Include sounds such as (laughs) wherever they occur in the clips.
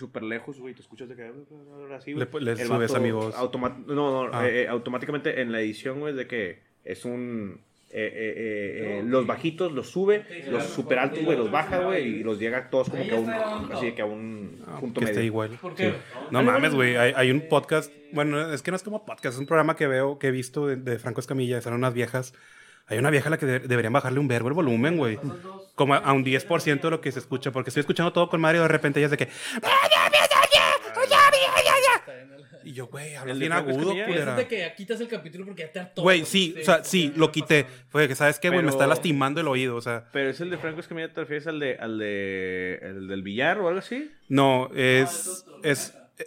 súper lejos, güey, te escuchas de que así, güey. le El subes vato a mi voz. automa- no, no, Ah. eh, eh, automáticamente en la edición, güey, de que es un... eh, eh, eh, eh, los bajitos los sube, los super altos, güey, los baja, güey, y los llega todos como que a un, así de que a un punto que esté medio. igual. ¿Por qué? No mames, güey. Hay, hay un podcast. Bueno, es que no es como podcast, es un programa que veo, que he visto de, de Franco Escamilla. Son unas viejas. Hay una vieja a la que de- deberían bajarle un verbo el volumen, güey. Como a, a un 10% de lo que se escucha. Porque estoy escuchando todo con Mario y de repente ella es de que. Y yo, güey, hablas ¿El de bien agudo, culera. es de que quitas el capítulo porque ya te hartó. Güey, sí, o sea, sí, lo quité. Fue que, ¿sabes qué, güey? Me está lastimando el oído, o sea. Pero es el de Franco Escamilla, ¿te refieres al de, al de, el del billar o algo así? No, es. es eh,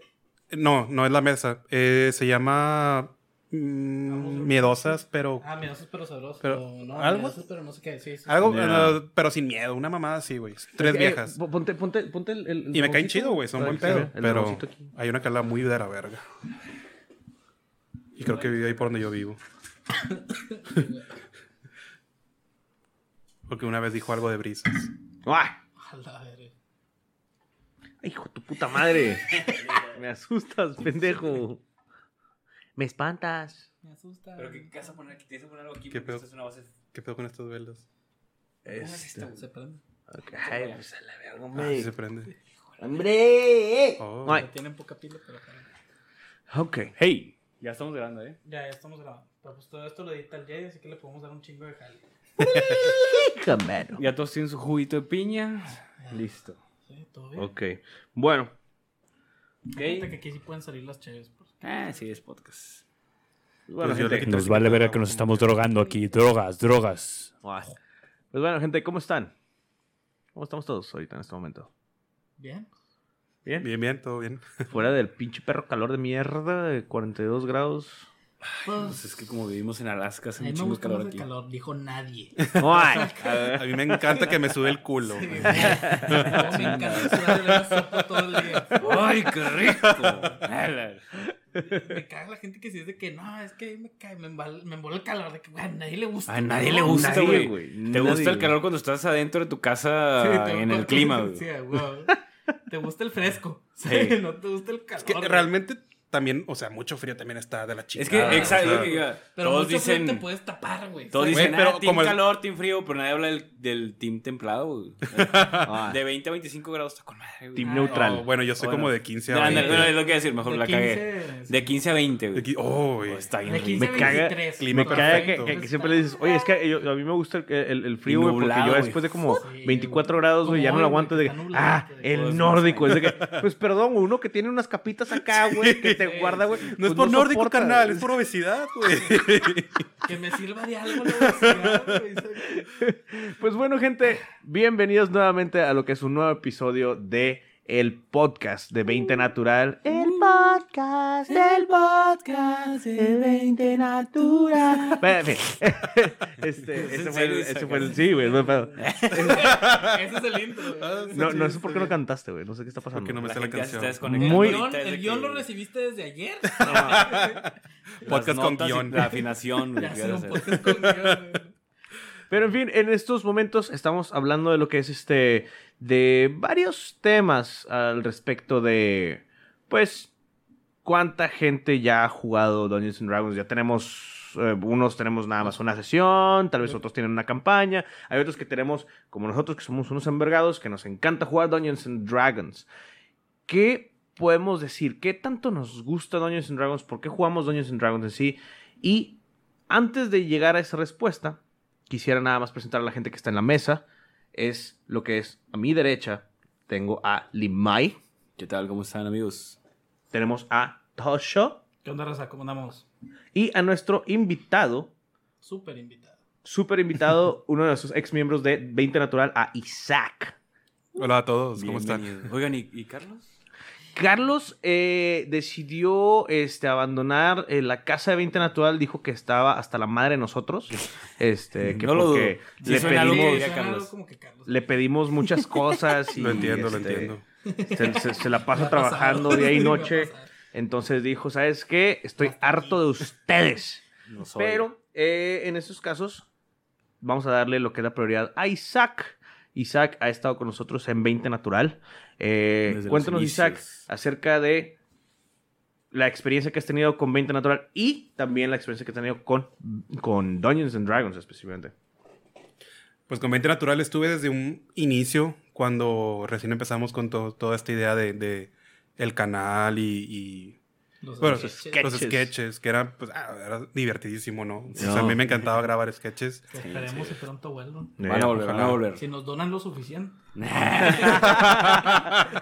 no, no es la mesa. Eh, se llama. Mm, miedosas, pero. Ah, miedosos pero sabrosos. Pero, no, ¿algo? miedosos pero no sé qué. Sí, sí. Algo, eh, pero sin miedo, una mamada así, güey. Tres Es que, eh, viejas. po- ponte, ponte, ponte el, el- el Y me caen chido, güey, son buen pedo. Pero hay una que habla muy de la verga. Y creo que vive ahí por donde yo vivo. (laughs) Porque una vez dijo algo de brisas. ¡Ay! A la verga. ¡Hijo de tu puta madre! (laughs) me asustas, pendejo. Me espantas. Me asusta. Pero ¿qué, qué vas a poner aquí? Tienes que poner algo aquí ¿Qué porque pedo? es una base. ¿Qué pedo con estos velos? ¿Cómo es esta, güey? Se prende. Ok, Ay, pues a la verga, Ah, hombre. sí se prende. ¡Hombre! Oh. Tienen poca pila, pero. Ok. Hey, ya estamos grabando, ¿eh? Ya, ya estamos grabando. Pero pues todo esto lo edita el Jay, así que le podemos dar un chingo de jale. (laughs) Camero. Ya todos tienen su juguito de piña. Listo. Sí, todo bien. Ok. Bueno. Fíjate que aquí sí pueden salir las chaves. Pues. Ah, sí, es podcast. Bueno, Pues yo le gente. Nos vale ver que nos estamos drogando aquí. Drogas, drogas. Pues bueno, gente, ¿cómo están? ¿Cómo estamos todos ahorita en este momento? Bien. ¿Bien? Bien, bien, todo bien. (laughs) Fuera del pinche perro calor de mierda de 42 grados. Pues es que como vivimos en Alaska, hace gusta calor aquí. calor, dijo nadie. (laughs) Ay. A mí me encanta que me sube el culo. Sí, (laughs) me encanta sudar de la sopa todo el día. ¡Ay, qué rico! Me caga la gente que si es de que no, es que me cae, me, embala- me embola el calor, de que güey, a nadie le gusta. A nadie le gusta, güey. güey, Te nadie, gusta el calor cuando estás adentro de tu casa Sí, te- en el clima, güey. Sí, güey. Te gusta el fresco. Sí. (laughs) No te gusta el calor. Es que realmente también, o sea, mucho frío también está de la chica. Es que, exacto, Pero todos mucho frío dicen... te puedes tapar, güey. Todos dicen, Güey, pero ah, team el- calor, team frío, pero nadie habla del, del team templado, güey. Ay. (laughs) De 20 a 25 grados está con madre, güey. Team Ah, neutral. Oh, bueno, yo soy Bueno. como de 15 No, a ándale, 20. no, es lo que iba a decir, mejor De la cagué. 15, De 15 a 20, güey. De oh, güey. Oh, está bien De rico. 15 Me a caga- 23. clima Me caga que, perfecto. que- que siempre le dices, oye, es que yo- a mí me gusta el, el, el frío, güey, porque yo después de como Sí, 24 güey. grados, güey, ya no lo aguanto. De ah, el es nórdico. Es más de que, pues perdón, uno que tiene unas capitas acá, (laughs) güey, que te Sí. guarda, güey. No es pues por nórdico, soporta, carnal, es por obesidad, güey. (laughs) Que me sirva de algo la obesidad, güey. Pues bueno, gente, bienvenidos nuevamente a lo que es un nuevo episodio de el podcast de 20 Natural. El podcast del podcast de 20 Natural. Bueno, en fin. (laughs) Este, ¿Es ese fue el, ese fue el, sí, güey, no pedo. Ese es el intro, güey. Ah, No, no sé está por qué no cantaste, güey. No sé qué está pasando. Porque no me La sé la gente ya se está canción. desconectando Muy- El guion, ahorita, es el de guion que lo recibiste desde ayer. (laughs) (laughs) Podcast con notas y guion. La afinación, güey. Podcast con guion, güey. Pero en fin, en estos momentos estamos hablando de lo que es este. de varios temas al respecto de. Pues. Cuánta gente ya ha jugado Dungeons and Dragons. Ya tenemos. eh, unos tenemos nada más una sesión, tal vez otros tienen una campaña. Hay otros que tenemos, como nosotros, que somos unos envergados, que nos encanta jugar Dungeons and Dragons. ¿Qué podemos decir? ¿Qué tanto nos gusta Dungeons and Dragons? ¿Por qué jugamos Dungeons and Dragons en sí? Y antes de llegar a esa respuesta, quisiera nada más presentar a la gente que está en la mesa. Es lo que es a mi derecha. Tengo a Limay. ¿Qué tal? ¿Cómo están, amigos? Tenemos a Tosho. ¿Qué onda, Raza? ¿Cómo andamos? Y a nuestro invitado, Súper invitado. súper invitado, (laughs) uno de nuestros ex miembros de 20 Natural, a Isaac. Hola a todos, ¿cómo están? Oigan, ¿y, y Carlos? Carlos eh, decidió este, abandonar eh, la casa de 20 Natural, dijo que estaba hasta la madre de nosotros. Este, (laughs) que No lo porque. Sí le, algo pedimos, Carlos. algo como que Carlos. le pedimos muchas cosas. (laughs) Y, Lo entiendo, lo este, entiendo. Se, se- se la pasa (laughs) trabajando día y noche. Entonces dijo, ¿sabes qué? Estoy Hasta harto de ustedes. No soy. Pero eh, en estos casos vamos a darle lo que es la prioridad a Isaac, Isaac ha estado con nosotros en 20 Natural. Eh, cuéntanos, Isaac, acerca de la experiencia que has tenido con 20 Natural y también la experiencia que has tenido con, con Dungeons and Dragons específicamente. Pues con 20 Natural estuve desde un inicio, cuando recién empezamos con to- toda esta idea de, de el canal y, y, Los bueno, sketches. los Sketches. sketches, que eran, pues, ah, era divertidísimo, ¿no? O sea, No. a mí me encantaba grabar sketches. Esperemos que pronto vuelvan. Van a volver, van a volver. Si nos donan lo suficiente. (laughs)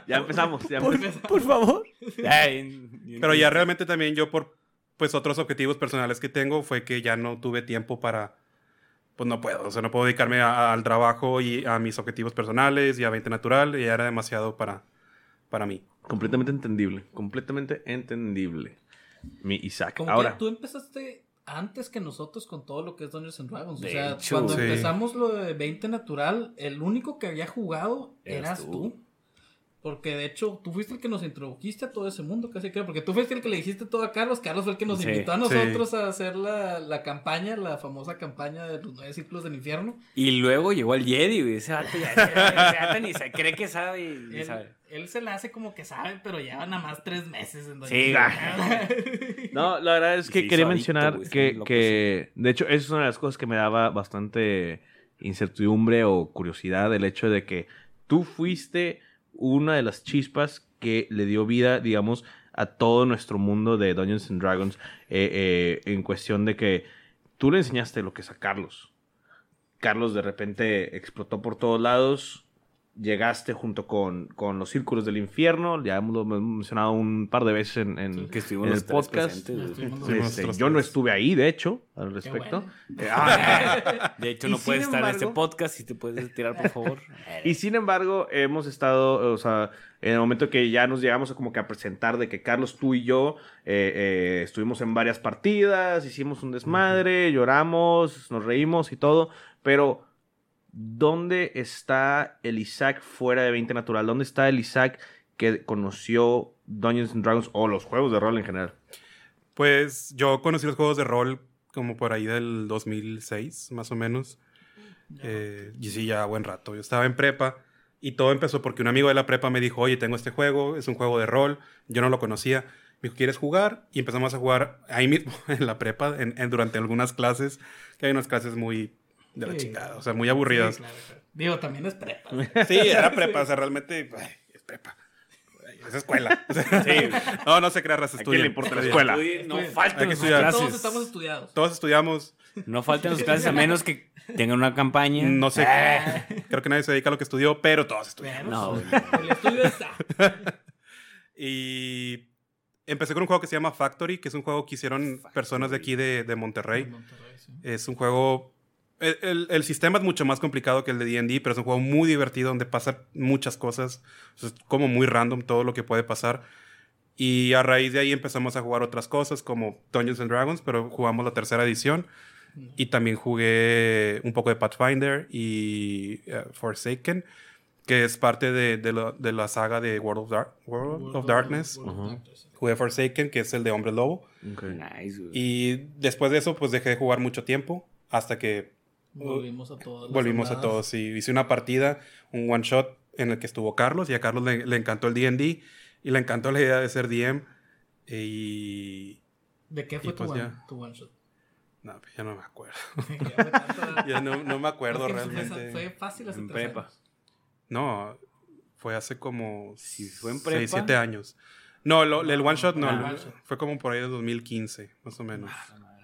ya empezamos. Ya Por, empezamos. por favor. Pero ya realmente también yo por pues otros objetivos personales que tengo fue que ya no tuve tiempo para pues no puedo, o sea, no puedo dedicarme a- al trabajo y a mis objetivos personales y a 20 natural y ya era demasiado para para mí. Completamente entendible. Completamente entendible. Mi Isaac. Como Ahora. que tú empezaste antes que nosotros con todo lo que es Dungeons and Dragons. De o sea, hecho, cuando sí. empezamos lo de 20 natural, el único que había jugado Eras eras, tú. tú. Porque de hecho, tú fuiste el que nos introdujiste a todo ese mundo, casi creo. Porque tú fuiste el que le dijiste todo a Carlos. Carlos fue el que nos Sí, invitó a sí. nosotros a hacer la, la campaña, la famosa campaña de los nueve ciclos del infierno. Y luego llegó el Jedi, güey. Ese vato ya ni se cree que sabe y Él, sabe. él se la hace como que sabe, pero lleva nada más tres meses en Sí. (laughs) No, la verdad es que quería adicto, mencionar güey, que, que, de hecho, eso es una de las cosas que me daba bastante incertidumbre o curiosidad, el hecho de que tú fuiste una de las chispas que le dio vida, digamos, a todo nuestro mundo de Dungeons and Dragons, eh, eh, en cuestión de que tú le enseñaste lo que es a Carlos. Carlos de repente explotó por todos lados. Llegaste junto con, con los círculos del infierno. Ya hemos, lo hemos mencionado un par de veces en, en- Que estuvimos en los el podcast. Sí. Este, yo no estuve ahí, de hecho, al respecto. bueno. Eh, ah, (laughs) De hecho, no puedes estar en este podcast si te puedes tirar, por favor. (laughs) y sin embargo, hemos estado, o sea, en el momento que ya nos llegamos a como que a presentar de que Carlos, tú y yo eh, eh, estuvimos en varias partidas, hicimos un desmadre, lloramos, nos reímos y todo, pero ¿dónde está el Isaac fuera de 20 Natural? ¿Dónde está el Isaac que conoció Dungeons and Dragons o los juegos de rol en general? Pues yo conocí los juegos de rol como por ahí del 2006, más o menos. Eh, y sí, ya buen rato. Yo estaba en prepa y todo empezó porque un amigo de la prepa me dijo, oye, tengo este juego, es un juego de rol, yo no lo conocía. Me dijo, ¿quieres jugar? Y empezamos a jugar ahí mismo, (laughs) en la prepa, en, en- durante algunas clases, que hay unas clases muy de la Sí. chingada, o sea, muy aburridas. Sí, claro, claro. Digo, también es prepa. Sí, era prepa, o sea, (laughs) realmente ay, es prepa. Es escuela. (laughs) No, no se crea raza, ¿A quién le importa la escuela? Estudien, No Hay que estudiar. clases. Todos estamos estudiados. Todos estudiamos, No faltan sus clases a menos que tengan una campaña. no sé, Ah. creo que nadie se dedica a lo que estudió, pero todos estudiamos. Bueno, No, pues, el estudio está. (laughs) Y empecé con un juego que se llama Factory, que es un juego que hicieron personas de aquí de, de Monterrey. Monterrey, sí. Es un juego... El, el- el sistema es mucho más complicado que el de D&D, pero es un juego muy divertido donde pasan muchas cosas. Es como muy random todo lo que puede pasar. Y a raíz de ahí empezamos a jugar otras cosas como Dungeons and Dragons, pero jugamos la tercera edición. Y también jugué un poco de Pathfinder y eh, Forsaken, que es parte de, de la, de la saga de World of, Dar- World of Darkness. World of. Darkness, sí. Jugué Forsaken, que es el de Hombre Lobo. Nice, güey. Y después de eso, pues dejé de jugar mucho tiempo hasta que Volvimos a todos. volvimos a todos. Y hice una partida, un one shot en el que estuvo Carlos y a Carlos le, le encantó el D&D y le encantó la idea de ser DM. Y... ¿De qué fue Y tu, pues one, ya. tu one shot? No, pues ya no me acuerdo. (laughs) (laughs) Ya no, no me acuerdo realmente. Fue fácil hace En tres prepa. años. No, fue hace como Si fue en 6, prepa. 7 años. No, lo- el one shot no, Ah, fue como por ahí de 2015, más o menos.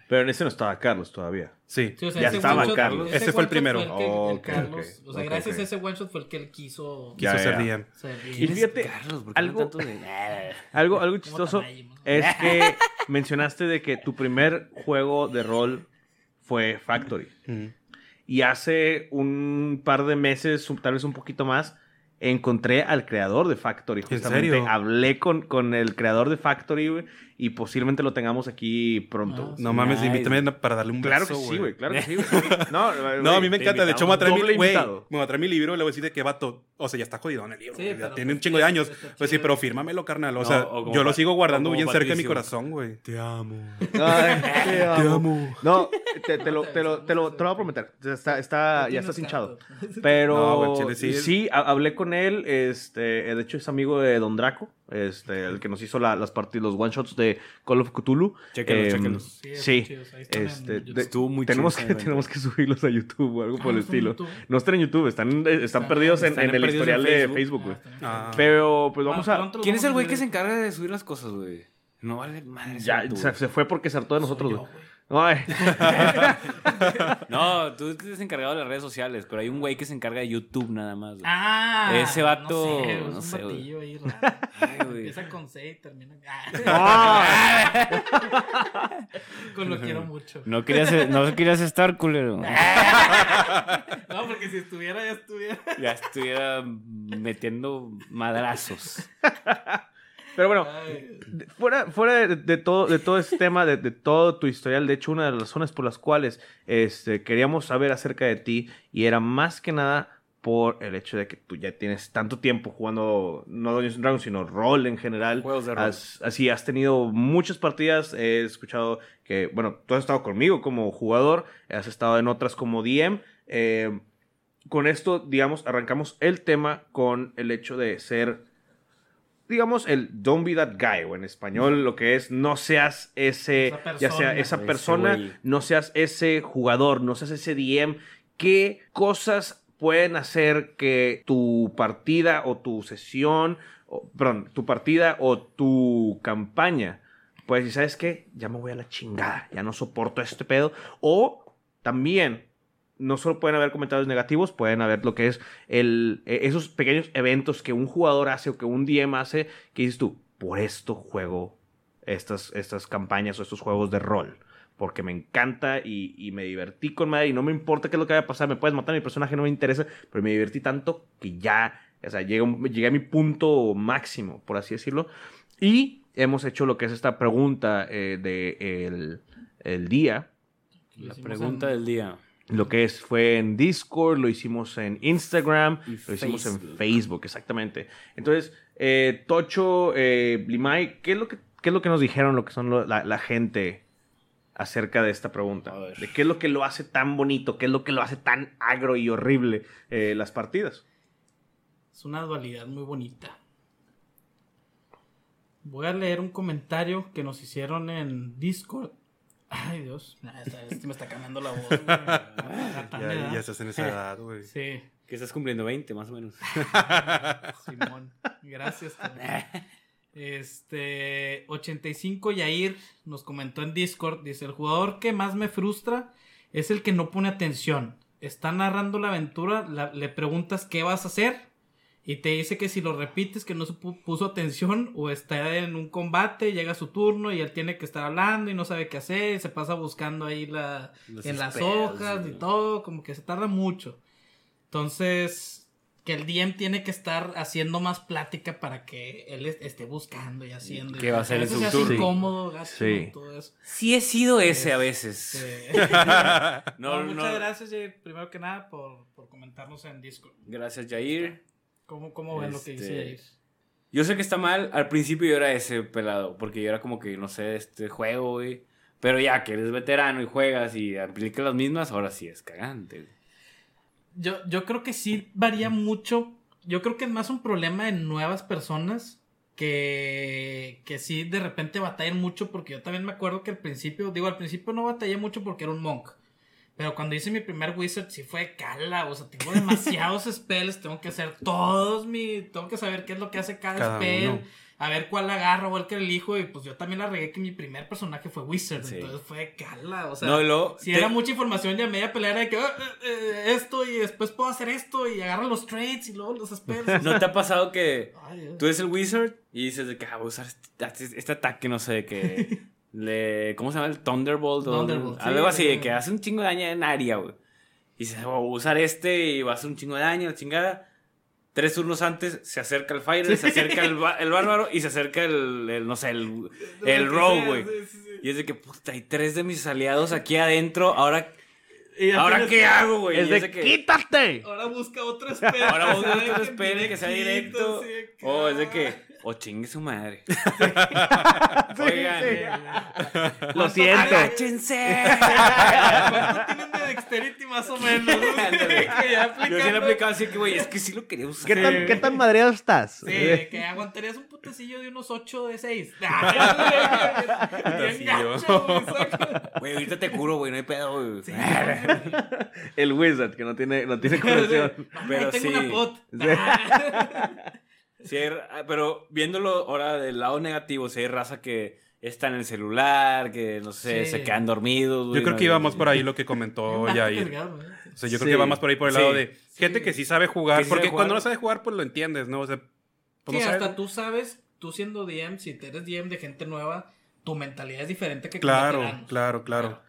Pero en ese no estaba Carlos todavía. Sí. Sí, o sea, Ya ese estaba Carlos. ese Ese fue el primero. el que- el Ok, Carlos, ok, o sea, ok, gracias a ese one shot fue el que él quiso. Quiso Ya, ser bien. Y fíjate, Carlos, ¿por qué algo- no tanto de- (laughs) Algo, algo chistoso es (laughs) que mencionaste de que tu primer juego de rol fue Factory. Mm. Y hace un par de meses, tal vez un poquito más, encontré al creador de Factory. ¿En Justamente serio? hablé con, con el creador de Factory, güey, y posiblemente lo tengamos aquí pronto. Ah, No mames, Nice. invítame para darle un Claro que sí, güey, claro que sí, (laughs) güey. No, No, a mí me encanta. De hecho, me voy a traer mi, invitado. me voy a traer mi libro y le voy a decir de qué vato. O sea, ya está jodido en el libro. Sí, ya tiene un pues, chingo de años. Pues sí, chido. pero fírmamelo, carnal. O No, sea, o yo lo sigo guardando bien cerca de mi corazón, güey. Te amo. Ay, te amo. No, te, te lo, te, lo, te, lo, te lo voy a prometer. Está, está, ya estás hinchado. (laughs) Pero... No, chile, sí. sí, ha- hablé con él. Este, de hecho, es amigo de Don Draco, este, el que nos hizo la- las partidas, los one shots de Call of Cthulhu. Chéquenlos, Em, chéquenlos. Sí, están Sí, este, de- Estuvo muy tenemos que, tenemos que subirlos a YouTube o algo Ah, por el ¿no están en estilo. YouTube? No están en YouTube, están, están Están- perdidos en, están en el perdidos en historial de Facebook. Güey. Ah. Ah. Pero pues vamos Ah, a. ¿Quién es el güey que se encarga de subir las cosas, güey? No vale madre. Ya, se, se fue porque se hartó de nosotros, güey. (laughs) No, tú estás encargado de las redes sociales, pero hay un güey que se encarga de YouTube nada más. güey. Ah, Ese vato, No sé, no es un sé, ahí raro. Ay, güey. Empieza con C y termina. Ah. (laughs) con lo quiero mucho. No querías, no querías estar, culero. (laughs) No, porque si estuviera, ya estuviera. Ya estuviera metiendo madrazos. Pero bueno, fuera, fuera de, de todo, de todo este tema, de, de todo tu historial, de hecho, una de las razones por las cuales este, queríamos saber acerca de ti, y era más que nada por el hecho de que tú ya tienes tanto tiempo jugando, no Dungeons Dragons, sino rol en general. Juegos de rol. Has- así, has tenido muchas partidas, he escuchado que, bueno, tú has estado conmigo como jugador, has estado en otras como DM. eh, con esto, digamos, arrancamos el tema con el hecho de ser digamos, el don't be that guy, o en español lo que es no seas ese, Esa ya sea persona. esa persona, no seas ese jugador, no seas ese DM. ¿Qué cosas pueden hacer que tu partida o tu sesión, o, perdón, tu partida o tu campaña, pues, si sabes qué, ya me voy a la chingada, ya no soporto este pedo, o también no solo pueden haber comentarios negativos, pueden haber lo que es el, eh, esos pequeños eventos que un jugador hace o que un DM hace, que dices tú, por esto juego estas, estas campañas o estos juegos de rol. Porque me encanta y, me divertí con madre y no me importa qué es lo que vaya a pasar, me puedes matar, mi personaje no me interesa, pero me divertí tanto que ya, o sea, llegué, a a mi punto máximo, por así decirlo. Y hemos hecho lo que es esta pregunta eh, de el, día, La pregunta del día. Lo que es, fue en Discord, lo hicimos en Instagram, Y lo hicimos en Facebook. Exactamente. Entonces, eh, Tocho, eh, Blimay, ¿qué es, lo que, ¿qué es lo que nos dijeron lo que son lo- la, la gente acerca de esta pregunta? ¿De qué es lo que lo hace tan bonito? ¿Qué es lo que lo hace tan agro y horrible eh, las partidas? Es una dualidad muy bonita. Voy a leer un comentario que nos hicieron en Discord. Ay, Dios. Este me está cambiando la voz. (laughs) güey. Ya, estás en esa edad, güey. Sí, Que estás cumpliendo 20, más o menos. (laughs) Simón. Gracias. (laughs) Este 85 Yair nos comentó en Discord, dice, el jugador que más me frustra es el que no pone atención. Está narrando la aventura, la- le preguntas qué vas a hacer y te dice que si lo repites que no se pu- puso atención o está en un combate, llega su turno y él tiene que estar hablando y no sabe qué hacer, y se pasa buscando ahí la, Los en las hojas y güey. todo, como que se tarda mucho. Entonces, que el DM tiene que estar haciendo más plática para que él es- esté buscando y haciendo. ¿Qué va a en veces su turno? incómodo, gacho, Sí. todo eso. Sí he sido ese a veces. Este, (laughs) No, no, no. muchas gracias, Jair, primero que nada, por, por comentarnos en Discord. Gracias, Jair. ¿Cómo, cómo ven lo que dice Este? Yo sé que está mal. Al principio yo era ese pelado. Porque yo era como que, no sé, este juego, güey. Pero ya que eres veterano y juegas y aplicas las mismas, ahora sí es cagante. güey. Yo, yo creo que sí varía mucho. Yo creo que es más un problema en nuevas personas que, que sí de repente batallan mucho porque yo también me acuerdo que al principio, digo, al principio no batallé mucho porque era un monk. Pero cuando hice mi primer wizard sí fue cala, o sea, tengo demasiados (laughs) spells, tengo que hacer todos mi, tengo que saber qué es lo que hace cada, Cada spell, uno. a ver cuál agarro o el que elijo y pues yo también la regué que mi primer personaje fue wizard, Sí. entonces fue cala, o sea, no, y si te- era mucha información, ya media pelea era de que "Ah, eh, eh, esto y después puedo hacer esto y agarra los trades y luego los spells. (laughs) ¿No te ha pasado que Ay, tú eres el wizard y dices de que ah, voy a usar este, este ataque, no sé, que. (laughs) le, ¿Cómo se llama? El Thunderbolt. o- sí, algo así, sí. de que hace un chingo de daño en área, güey. Y dices, voy a usar este y va a hacer un chingo de daño, la chingada. Tres turnos antes se acerca el fighter, se acerca el, el bárbaro y se acerca el, el, no sé, el, el rogue, güey. Y es de que, puta, hay tres de mis aliados aquí adentro. Ahora, Y ¿Ahora tienes qué hago, güey? Es de que- ¡quítate! Ahora busca otro espero. (laughs) Ahora no deje esperes que sea directo. sí, O es de que, o chingue su madre. (laughs) (laughs) Sí, Oigan. sí. Lo ¿Cuánto- siento. ¡Agáchense! ¿Cuánto tienen de dexterity más o menos? Yo sí lo he aplicado así que, güey, es que sí lo quería usar. ¿Qué tan, ¿Qué tan madreado estás? Sí, de que aguantarías un putecillo de unos 8 de 6. Putecillo. Güey, ahorita te curo, güey, no hay pedo, güey. (laughs) El wizard, que no tiene, no tiene curación. Pero tengo sí. una pot. (laughs) Sí, hay ra- pero viéndolo ahora del lado negativo, si hay raza que está en el celular, que no sé, Sí. se quedan dormidos. güey, Yo creo que iba más (laughs) por ahí lo que comentó Yair. ¿eh? O sea, yo creo Sí. que va más por ahí por el lado de gente que sí sabe jugar. Porque sabe cuando no sabe jugar, pues lo entiendes, ¿no? O sea, pues Sí, no sabes. hasta tú sabes, tú siendo DM, si eres DM de gente nueva, tu mentalidad es diferente que Claro, claro, claro.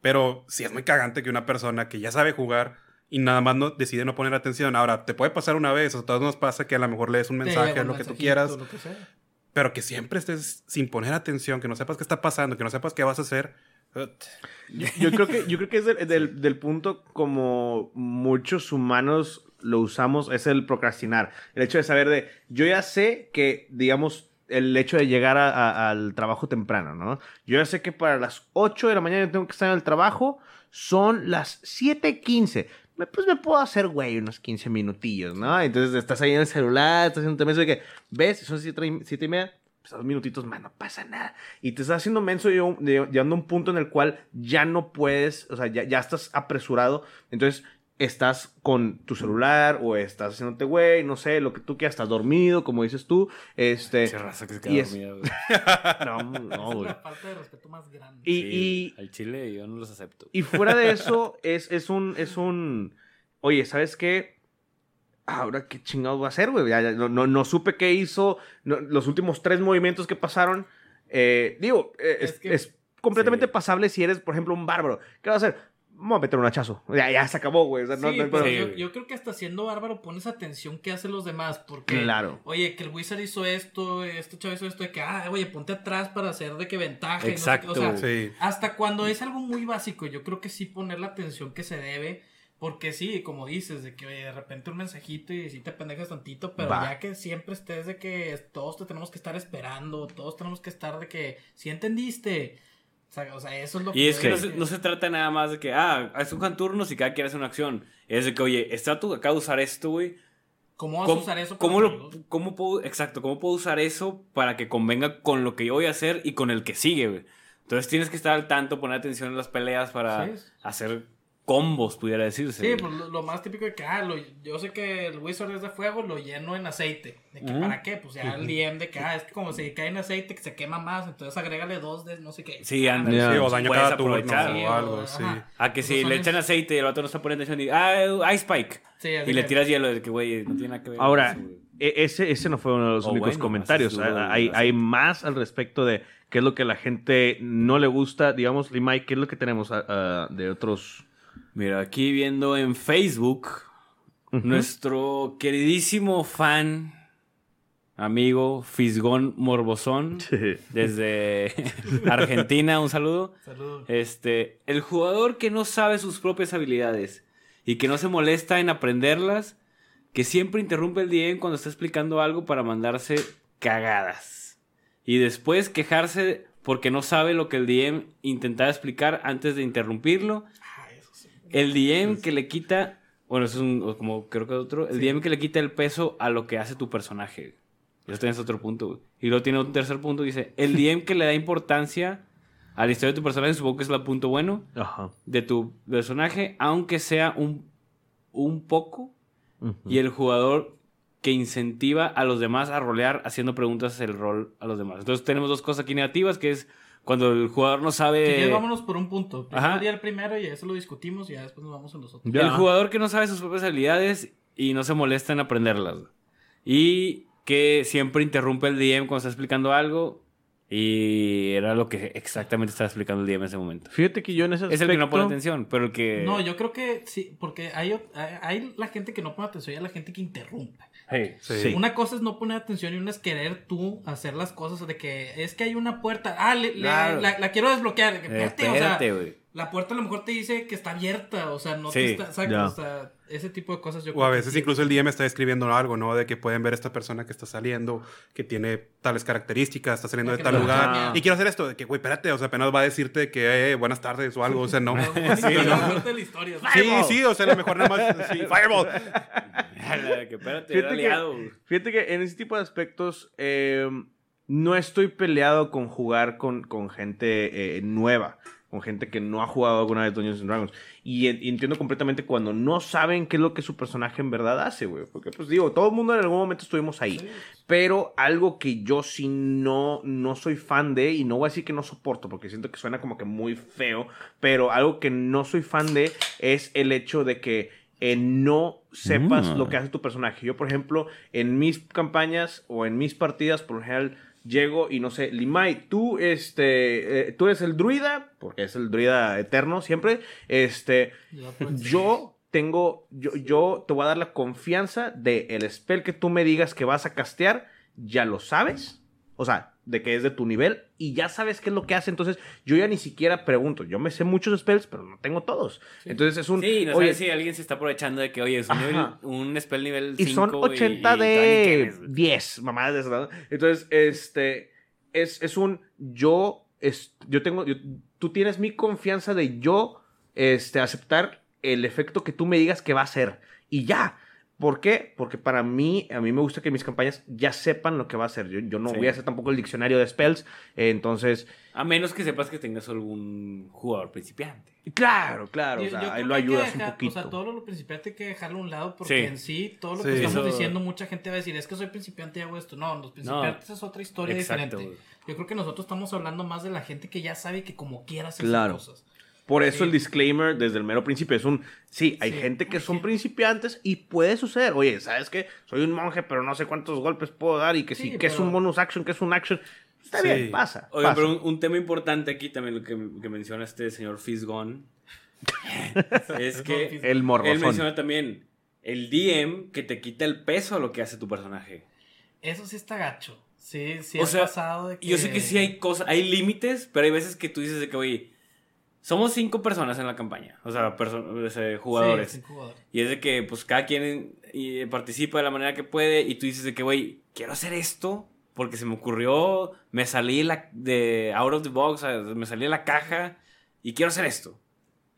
Pero sí es muy cagante que una persona que ya sabe jugar y nada más no, decide no poner atención. Ahora, te puede pasar una vez, o a todos nos pasa que a lo mejor lees un mensaje, lo que tú quieras, lo que sea. pero que siempre estés sin poner atención, que no sepas qué está pasando, que no sepas qué vas a hacer. Ut. Yo creo que, yo creo que es del, del- del punto como muchos humanos lo usamos, es el procrastinar. El hecho de saber de, yo ya sé que, digamos, el hecho de llegar a- a- al trabajo temprano, ¿no? Yo ya sé que para las 8 de la mañana tengo que estar en el trabajo, son las 7.15. Me- Pues me puedo hacer, güey, unos 15 minutillos, ¿no? Entonces estás ahí en el celular, estás haciendo menso de que, ¿ves? Son 7 y, siete y media, pues dos minutitos más, no pasa nada. Y te estás haciendo menso llegando a un punto en el cual ya no puedes, o sea, ya, ya estás apresurado. Entonces estás con tu celular o estás haciéndote güey, no sé, lo que tú quieras, estás dormido, como dices tú. Este. Raza que se y queda es- güey. (laughs) No, no, Esa es güey. la falta de respeto más grande. Y, Sí, y, Al chile yo no los acepto. y fuera de eso, es, es un, es un, oye, ¿sabes qué? Ahora, ¿qué chingados va a hacer, güey? Ya- ya no, no, no supe qué hizo, no- los últimos tres movimientos que pasaron. eh, digo, eh, es, Es que- es completamente Sí. pasable si eres, por ejemplo, un bárbaro. ¿Qué va a hacer? Vamos a meter un hachazo. Ya, ya se acabó, güey. O sea, no- Sí, no hay yo, yo creo que hasta siendo bárbaro pones atención qué hacen los demás. Porque, Claro. oye, que el Wizard hizo esto, este chavo hizo esto, de que, ah, oye, ponte atrás para hacer de que ventaja. y no sé qué. Exacto. O sea, Sí. hasta cuando es algo muy básico, yo creo que sí poner la atención que se debe. Porque sí, como dices, de que oye, de repente un mensajito y sí te pendejas tantito, pero Va. ya que siempre estés de que todos te tenemos que estar esperando, todos tenemos que estar de que si entendiste. O sea, o sea, eso es lo Y es que no se, no se trata nada más de que, ah, escojan turnos y cada quien hace una acción. Es de que, oye, está tú acá de usar esto, güey. ¿Cómo vas ¿Cómo, a usar eso? cómo lo, puedo, exacto, cómo puedo usar eso para que convenga con lo que yo voy a hacer y con el que sigue, güey? Entonces tienes que estar al tanto, poner atención en las peleas para Sí. hacer combos, pudiera decirse. Sí, pues lo, lo más típico de que, ah, lo- yo sé que el Wizard es de fuego, lo lleno en aceite. ¿De que para qué? Pues ya el DM de que, ah, es que como se cae en aceite, que se quema más, entonces agrégale dos de no sé qué. Sí. Sí, o daño cada turno. Sí, o algo, sí. A que si le echan aceite y el otro no está poniendo atención y, ah, Ice Spike. Sí, así Y le tiras hielo, de que, güey, no tiene nada que ver. con Ahora, eso, e- ese, ese no fue uno de los O únicos bueno, comentarios. duro, hay, hay más al respecto de qué es lo que a la gente no le gusta. Digamos, Limay, ¿qué es lo que tenemos ah, ah, de otros? Mira, aquí viendo en Facebook, nuestro queridísimo fan, amigo Fisgón Morbosón, (laughs) desde (laughs) Argentina, un saludo. Saludos. Este, el jugador que no sabe sus propias habilidades y que no se molesta en aprenderlas, que siempre interrumpe el DM cuando está explicando algo para mandarse cagadas. Y después quejarse porque no sabe lo que el DM intentaba explicar antes de interrumpirlo. El DM que le quita, bueno, eso es un, como creo que otro, el DM que le quita el peso a lo que hace tu personaje. Eso tienes otro punto, güey. Y luego tiene un tercer punto, dice, el DM que le da importancia a la historia de tu personaje, supongo que es el punto bueno Ajá. de tu personaje, aunque sea un, un poco, y el jugador que incentiva a los demás a rolear haciendo preguntas el rol a los demás. Entonces tenemos dos cosas aquí negativas, que es cuando el jugador no Si sabe... vámonos por un punto. Primero el primero y eso lo discutimos y ya después nos vamos a los otros. Ya. El jugador que no sabe sus propias habilidades y no se molesta en aprenderlas. Y que siempre interrumpe el DM cuando está explicando algo. Y era lo que exactamente estaba explicando el DM en ese momento. Fíjate que yo en ese Es el que no aspecto- pone atención, pero el que... No, yo creo que sí, porque hay, hay la gente que no pone atención y hay la gente que interrumpe. Hey. Sí. Sí. Una cosa es no poner atención y una es querer tú hacer las cosas de que es que hay una puerta. Ah, le- la, la quiero desbloquear. Eh, Espérate, o sea, espérate, güey. La puerta a lo mejor te dice que está abierta, o sea, no te está, o sea, ese tipo de cosas yo O a que veces sí. incluso el DM está escribiendo algo, ¿no? De que pueden ver esta persona que está saliendo, que tiene tales características, está saliendo de tal no- lugar. Y quiero hacer esto, de que, güey, espérate, o sea, apenas va a decirte que, eh, buenas tardes o algo, o sea, no. (laughs) (laughs) Sí. Sí, sí, o sea, a lo mejor nada más, sí, (laughs) Fireball. que espérate, Fíjate era que-. Fíjate que en ese tipo de aspectos eh, no estoy peleado con jugar con, con gente eh, nueva, con gente que no ha jugado alguna vez Dungeons and Dragons. Y, en- y entiendo completamente cuando no saben qué es lo que su personaje en verdad hace, güey. Porque, pues digo, todo el mundo en algún momento estuvimos ahí. Pero algo que yo sí no, no soy fan de, y no voy a decir que no soporto, porque siento que suena como que muy feo, pero algo que no soy fan de es el hecho de que eh, no sepas Mm. lo que hace tu personaje. Yo, por ejemplo, en mis campañas o en mis partidas, por lo general, llego y no sé, Limay, tú, este, eh, tú eres el druida, porque es el druida eterno siempre, este, pues, yo tengo, yo, yo te voy a dar la confianza de el spell que tú me digas que vas a castear, ya lo sabes, o sea, de que es de tu nivel y ya sabes qué es lo que hace, entonces yo ya ni siquiera pregunto, yo me sé muchos spells, pero no tengo todos, entonces es un, Sí, no oye, sabes si alguien se está aprovechando de que, oye, es un, Ajá. nivel- un spell nivel 5 y son 80 de 10, mamadas de esas, ¿no? Entonces, este, es, es un, yo, es, yo tengo, yo- tú tienes mi confianza de yo, este, aceptar el efecto que tú me digas que va a ser. Y ya. ¿Por qué? Porque para mí, a mí me gusta que mis campañas ya sepan lo que va a hacer. Yo, yo no Sí. voy a hacer tampoco el diccionario de spells. eh, entonces, A menos que sepas que tengas algún jugador principiante. claro, claro. Yo- o sea, yo ahí lo ayudas un poquito. O sea, todo lo principiante hay que dejarlo a un lado porque Sí. en sí, todo lo Sí. que estamos Eso- diciendo, mucha gente va a decir, es que soy principiante y hago esto. No, los principiantes es otra historia Exacto, diferente. Yo creo que nosotros estamos hablando más de la gente que ya sabe que como quiera hacer Claro. sus cosas. Por eso Sí. el disclaimer desde el mero principio es un, sí, hay Sí, gente que son principiantes y puede suceder. Oye, ¿sabes qué? Soy un monje, pero no sé cuántos golpes puedo dar y que sí, Sí, que es un bonus action, que es un action. Está Sí. bien, pasa. Pasa. pero un, un tema importante aquí también lo que, que menciona este señor Fisgone (laughs) es que El él menciona también el DM que te quita el peso a lo que hace tu personaje. Eso sí está gacho. Sí, sí O ha sea, pasado de que... Yo sé que sí hay cosas, hay límites, pero hay veces que tú dices de que, oye, somos cinco personas en la campaña, o sea, jugadores. Sí, jugadores. Y es de que, pues, cada quien participa de la manera que puede y tú dices de que, güey, quiero hacer esto porque se me ocurrió, me salí la, de out of the box, me salí de la caja y quiero hacer esto.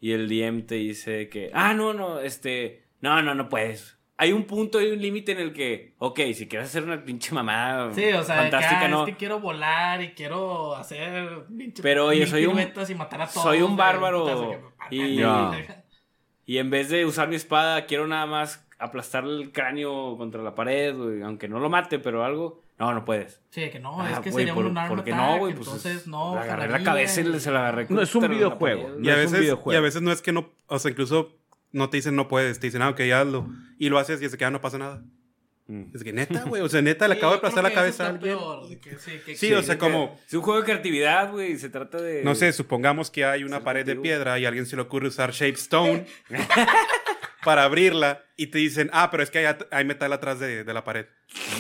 Y el DM te dice que, ah, no, no, este, no, no, no puedes. Hay un punto, hay un límite en el que, ok, si quieres hacer una pinche mamada Sí, o sea, que, fantástica, ah, no. es que quiero volar y quiero hacer pinche Pero, oye, soy un- y matar a todos. soy un bárbaro putas, que- y-. Y en vez de usar mi espada, quiero nada más aplastar el cráneo contra la pared, güey, aunque no lo mate, pero algo. No, no puedes. Sí, que no, Ah, es que güey, sería por- un arma ¿por qué attack, no, güey? Pues entonces es- no. le agarré la cabeza y se la agarré No, es un videojuego. Y a, es un veces, videojuego. y a veces no es que no, o sea, incluso no te dicen no puedes, te dicen, ah, ok, hazlo. Y lo haces y se queda, no pasa nada. Mm. Es que neta, güey, o sea, neta, le Sí, acabo de aplastar la que cabeza a alguien. peor, que sí, que- Sí, que- o sea, como, Es un juego de creatividad, güey. Se trata de. no sé, supongamos que hay una pared de piedra y a alguien se le ocurre usar Shape Stone (laughs) para abrirla y te dicen, ah, pero es que hay, hay metal atrás de, de la pared.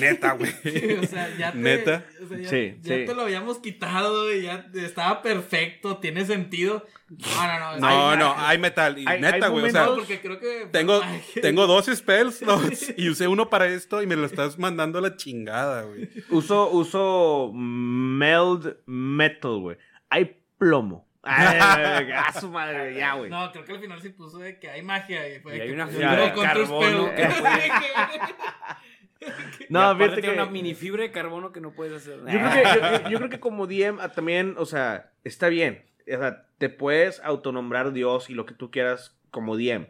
Neta, (laughs) güey. Sí, o sea, ya te, Neta. o sea, ya, Sí, ya sí. te lo habíamos quitado y ya estaba perfecto, tiene sentido. No, no, no. No, hay- no, hay metal. Y hay- neta, güey, o sea, momentos- porque creo que. tengo, (laughs) Ay, tengo dos spells (laughs) y usé uno para esto y me lo estás mandando a la chingada, güey. Uso, uso meld metal, güey. Hay plomo. Ay, a su madre, ya, (laughs) güey. No, creo que al final sí puso de que hay magia. Y, fue Y de hay que, una pues, fibra de carbono. (laughs) (laughs) No, fíjate que... una mini fibra de carbono que no puedes hacer. Yo creo, que, yo- yo, yo creo que como DM ah, también, o sea, está bien. O sea, te puedes autonombrar Dios y lo que tú quieras como DM.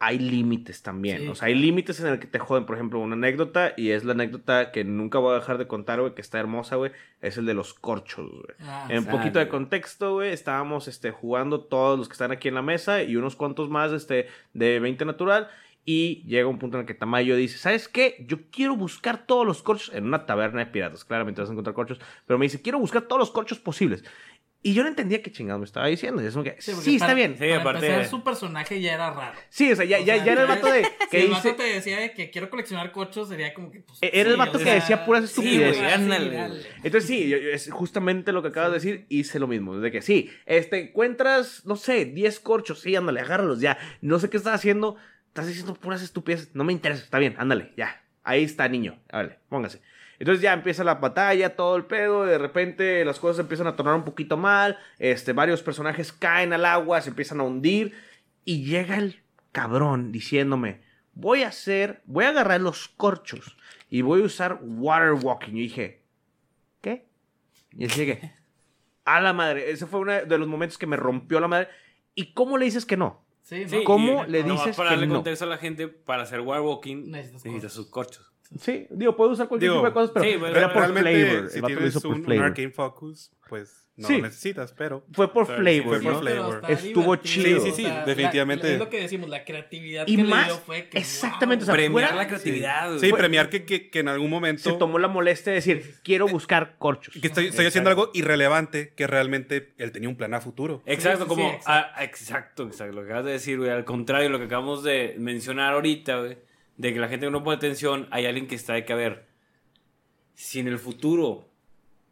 Hay límites también. Sí, o sea, hay límites en el que te joden. Por ejemplo, una anécdota, y es la anécdota que nunca voy a dejar de contar, güey, que está hermosa, güey. Es el de los corchos, güey. Ah, En Sale. poquito de contexto, güey, estábamos este, jugando todos los que están aquí en la mesa y unos cuantos más este, de 20 natural. Y llega un punto en el que Tamayo dice, ¿sabes qué? Yo quiero buscar todos los corchos en una taberna de piratas. Claramente vas a encontrar corchos. Pero me dice, quiero buscar todos los corchos posibles. Y yo no entendía qué chingado me estaba diciendo. Y es como que, sí, está para- bien. Sí, para aparte- empezar, su personaje ya era raro. Sí, o sea, ya, O ya, sea, ya era el vato de... (laughs) Si Que el vato dice, te decía de que quiero coleccionar cochos, sería como que. Pues, Era el vato o que sea, decía puras estupideces. sí. Entonces sí, yo- yo- es justamente lo que acabas de decir, hice lo mismo, de que sí, este, encuentras, no sé, 10 corchos, sí, ándale, agárralos ya, no sé qué estás haciendo, estás diciendo puras estupideces, no me interesa, está bien, ándale, ya, ahí está niño, ándale, póngase. Entonces ya empieza la batalla, todo el pedo, de repente las cosas empiezan a tornar un poquito mal, este, varios personajes caen al agua, se empiezan a hundir, y llega el cabrón diciéndome, voy a hacer, voy a agarrar los corchos y voy a usar water walking. Yo dije, ¿qué? Y él sigue, (laughs) a la madre, ese fue uno de los momentos que me rompió la madre. ¿Y cómo le dices que no? Sí, ¿no? Sí, ¿Cómo y le dices para que darle no? contexto a la gente, para hacer warwalking Necesitas necesitas, sus corchos. Sí, digo, puedo usar cualquier Digo, tipo de cosas, pero sí, bueno, era por flavor. si el tienes hizo por un, un flavor. Arcane Focus, pues no Sí. lo necesitas, pero... Fue por Pero sí, flavor, fue por ¿no? Pero flavor. Estuvo chido. Sí, sí, sí, la- definitivamente. es lo que decimos, la creatividad Y que más, le dio fue que. exactamente, wow. o sea, Premiar fuera- la creatividad. Sí, güey. premiar que, que, que en algún momento... Se tomó la molestia de decir, quiero buscar corchos. Que estoy, estoy haciendo algo irrelevante que realmente él tenía un plan a futuro. Exacto, Sí, sí, como. sí, exacto. ah, exacto, exacto. Lo que acabas de decir, güey. Al contrario, lo que acabamos de mencionar ahorita, güey. De que la gente que no pone atención, hay alguien que está de que, a ver. Si en el futuro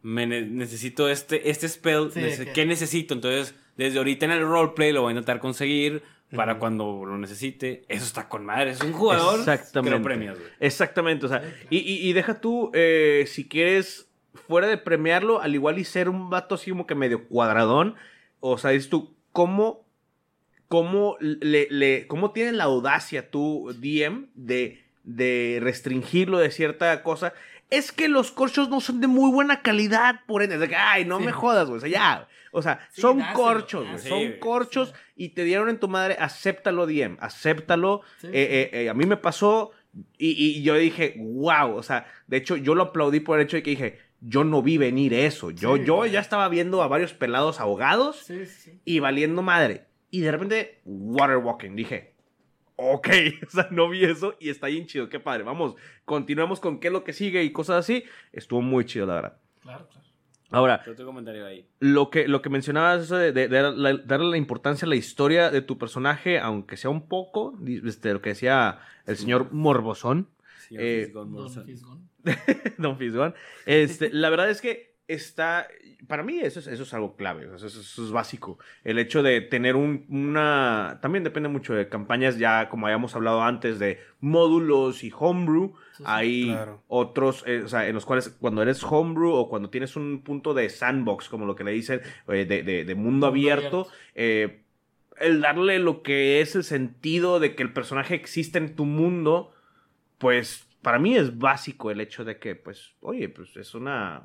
me ne- necesito este, este spell, Sí, nece- que- ¿qué necesito? Entonces, desde ahorita en el roleplay lo voy a intentar conseguir para cuando lo necesite. Eso está con madre. Es un jugador Exactamente. que lo premias, güey. Exactamente, o sea, y, y- y deja tú, eh, si quieres, fuera de premiarlo, al igual y ser un vato así como que medio cuadradón, o sea, dices tú, ¿cómo, cómo, le, le- cómo tienes la audacia tú, DM, de, de restringirlo de cierta cosa? Es que los corchos no son de muy buena calidad, por ende, de que, ay, no Sí. me jodas, güey, o sea, ya, o sea, Sí, son dáselo, corchos, güey, son Sí, güey. corchos y te dieron en tu madre, acéptalo, DM, acéptalo, Sí, eh, eh, eh, a mí me pasó y, y yo dije, wow, o sea, de hecho yo lo aplaudí por el hecho de que dije, yo no vi venir eso, yo, Sí, yo ya estaba viendo a varios pelados ahogados Sí, sí, sí. y valiendo madre. Y de repente, water walking, dije, ok, (laughs) o sea, no vi eso y está bien chido, qué padre, vamos, continuemos con qué es lo que sigue y cosas así, estuvo muy chido, la verdad. Claro, claro. Ahora, Otro comentario ahí. lo que, lo que mencionabas, eso de, de- de darle, darle la importancia a la historia de tu personaje, aunque sea un poco, este, lo que decía el señor Morbosón, Señor Eh, Fisgón Don. Fisgón. (laughs) Don Fisgón. Este, la verdad es que está. Para mí, eso es, eso es algo clave. Eso, es básico. El hecho de tener un, una. También depende mucho de campañas, ya como habíamos hablado antes, de módulos y homebrew. Sí, sí. Hay Claro. otros, eh, o sea, en los cuales cuando eres homebrew o cuando tienes un punto de sandbox, como lo que le dicen, eh, de, de- de mundo abierto, abierto. eh, el darle lo que es el sentido de que el personaje existe en tu mundo, pues para mí es básico el hecho de que, pues, oye, pues es una...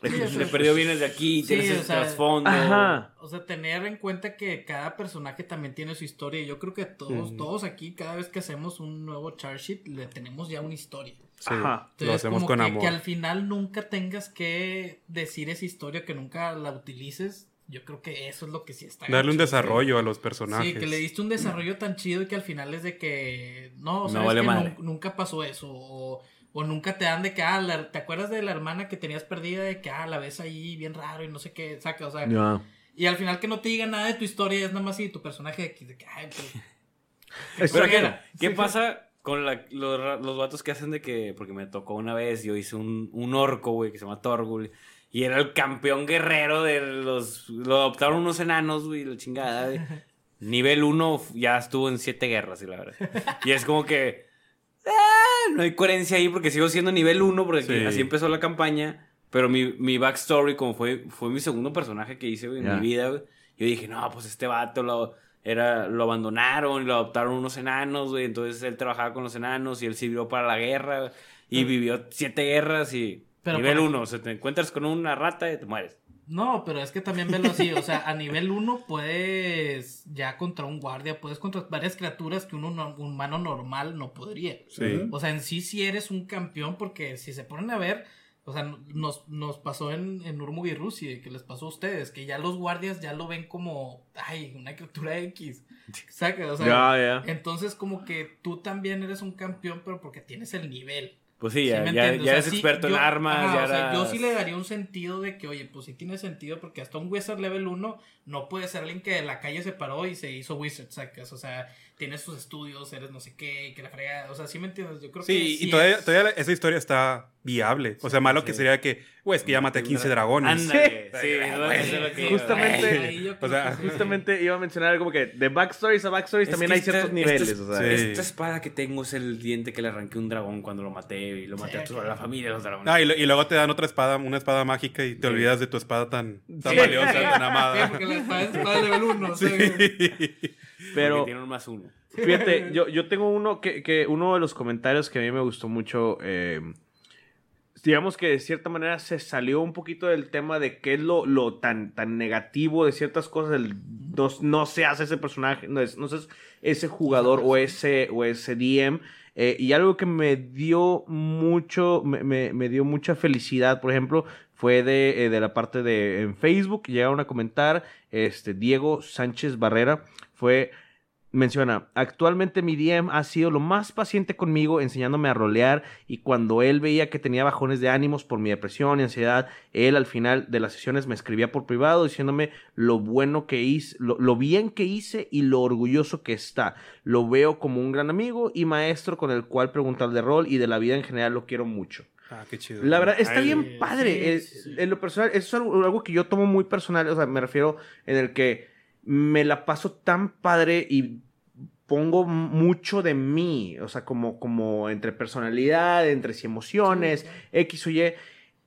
(laughs) es- Sí, es- eso De aquí, Sí, tienes o ese sea, trasfondo. Ajá. O sea, tener en cuenta que cada personaje también tiene su historia. Y Yo creo que todos, todos aquí, cada vez que hacemos un nuevo char sheet, le tenemos ya una historia. Sí, Ajá. lo Entonces, hacemos como con que, amor. que al final nunca tengas que decir esa historia, que nunca la utilices. Yo creo que eso es lo que sí está. Darle un desarrollo a los personajes. Sí, que le diste un desarrollo tan chido y que al final es de que no, No sabes vale que nunca pasó eso. O, o nunca te dan de que, ah, la- ¿te acuerdas de la hermana que tenías perdida? De que, ah, la ves ahí bien raro y no sé qué, saca, o sea. Y al final que no te diga nada de tu historia, es nada más así tu personaje de que, de que, ay, pero- Es- Pero, ¿qué, Era. qué Sí. pasa con la- los, los vatos que hacen de que, porque me tocó una vez, yo hice un, un orco, güey, que se llama Torgul, y era el campeón guerrero de los, lo adoptaron unos enanos, güey, la chingada. (laughs) Nivel 1 ya estuvo en siete guerras, y la verdad. Y es como que, no hay coherencia ahí porque sigo siendo nivel 1, porque Sí. así empezó la campaña, pero mi, mi backstory, como fue, fue mi segundo personaje que hice, en mi vida, güey, yo dije, no, pues este vato lo, era, lo abandonaron y lo adoptaron unos enanos, güey. Entonces él trabajaba con los enanos y él sirvió para la guerra y vivió siete guerras y Pero nivel por- uno, o sea, te encuentras con una rata y te mueres. No, pero es que también velo así, o sea, a nivel 1 puedes ya contra un guardia, puedes contra varias criaturas que un humano normal no podría. Sí. O sea, en sí sí eres un campeón porque si se ponen a ver, o sea, nos, nos pasó en, en Urmug y Rusia, que les pasó a ustedes, que ya los guardias ya lo ven como, ay, una criatura X. Saca, o sea, Ya, ya. entonces como que tú también eres un campeón, pero porque tienes el nivel. Pues sí, ¿Sí ya, ya, ya O eres sí, experto en yo- armas, ajá, ya o sea, yo sí le daría un sentido de que, oye, pues sí tiene sentido porque hasta un Wizard level 1 no puede ser alguien que de la calle se paró y se hizo Wizard, sacas. O sea, tienes tus estudios, eres no sé qué, y que la frega. O sea, sí me entiendes. Yo creo que. Sí, y todavía, es- todavía esa historia está viable. O sea, malo que sería que, güey, es que ya maté 15 dragones. Ándale, sí. Justamente- O sea. (laughs) Justamente iba a mencionar como que de backstories a backstories Es también hay esta- ciertos esta- niveles. o sea, Sí. Esta espada que tengo es el diente que le arranqué a un dragón cuando lo maté y lo maté a toda la familia de los dragones. Ah, y, lo- y luego te dan otra espada, una espada mágica y te Sí. olvidas de tu espada tan, tan Sí. valiosa, (laughs) tan Sí, amada. porque la espada es espada level 1. (laughs) Pero Porque tiene un más uno. Fíjate, yo, yo tengo uno que, que uno de los comentarios que a mí me gustó mucho, eh, digamos que de cierta manera se salió un poquito del tema de qué es lo, lo tan, tan negativo de ciertas cosas, el, no, no se hace ese personaje, no, es, no seas ese jugador o ese, o ese DM. eh, y algo que me dio mucho, me, me- me dio mucha felicidad, por ejemplo, fue de, eh, de la parte de en Facebook, llegaron a comentar, este, Diego Sánchez Barrera, fue Menciona, actualmente mi DM ha sido lo más paciente conmigo enseñándome a rolear y cuando él veía que tenía bajones de ánimos por mi depresión y ansiedad, él al final de las sesiones me escribía por privado diciéndome lo bueno que hice, lo, lo bien que hice y lo orgulloso que está. Lo veo como un gran amigo y maestro con el cual preguntar de rol y de la vida en general lo quiero mucho. Ah, qué chido. La verdad, está Ay, bien padre. sí, Es- sí, sí. En lo personal, eso es algo, algo que yo tomo muy personal. O sea, me refiero en el que me la paso tan padre y pongo mucho de mí. O sea, como, como entre personalidad, entre si emociones, X o Y.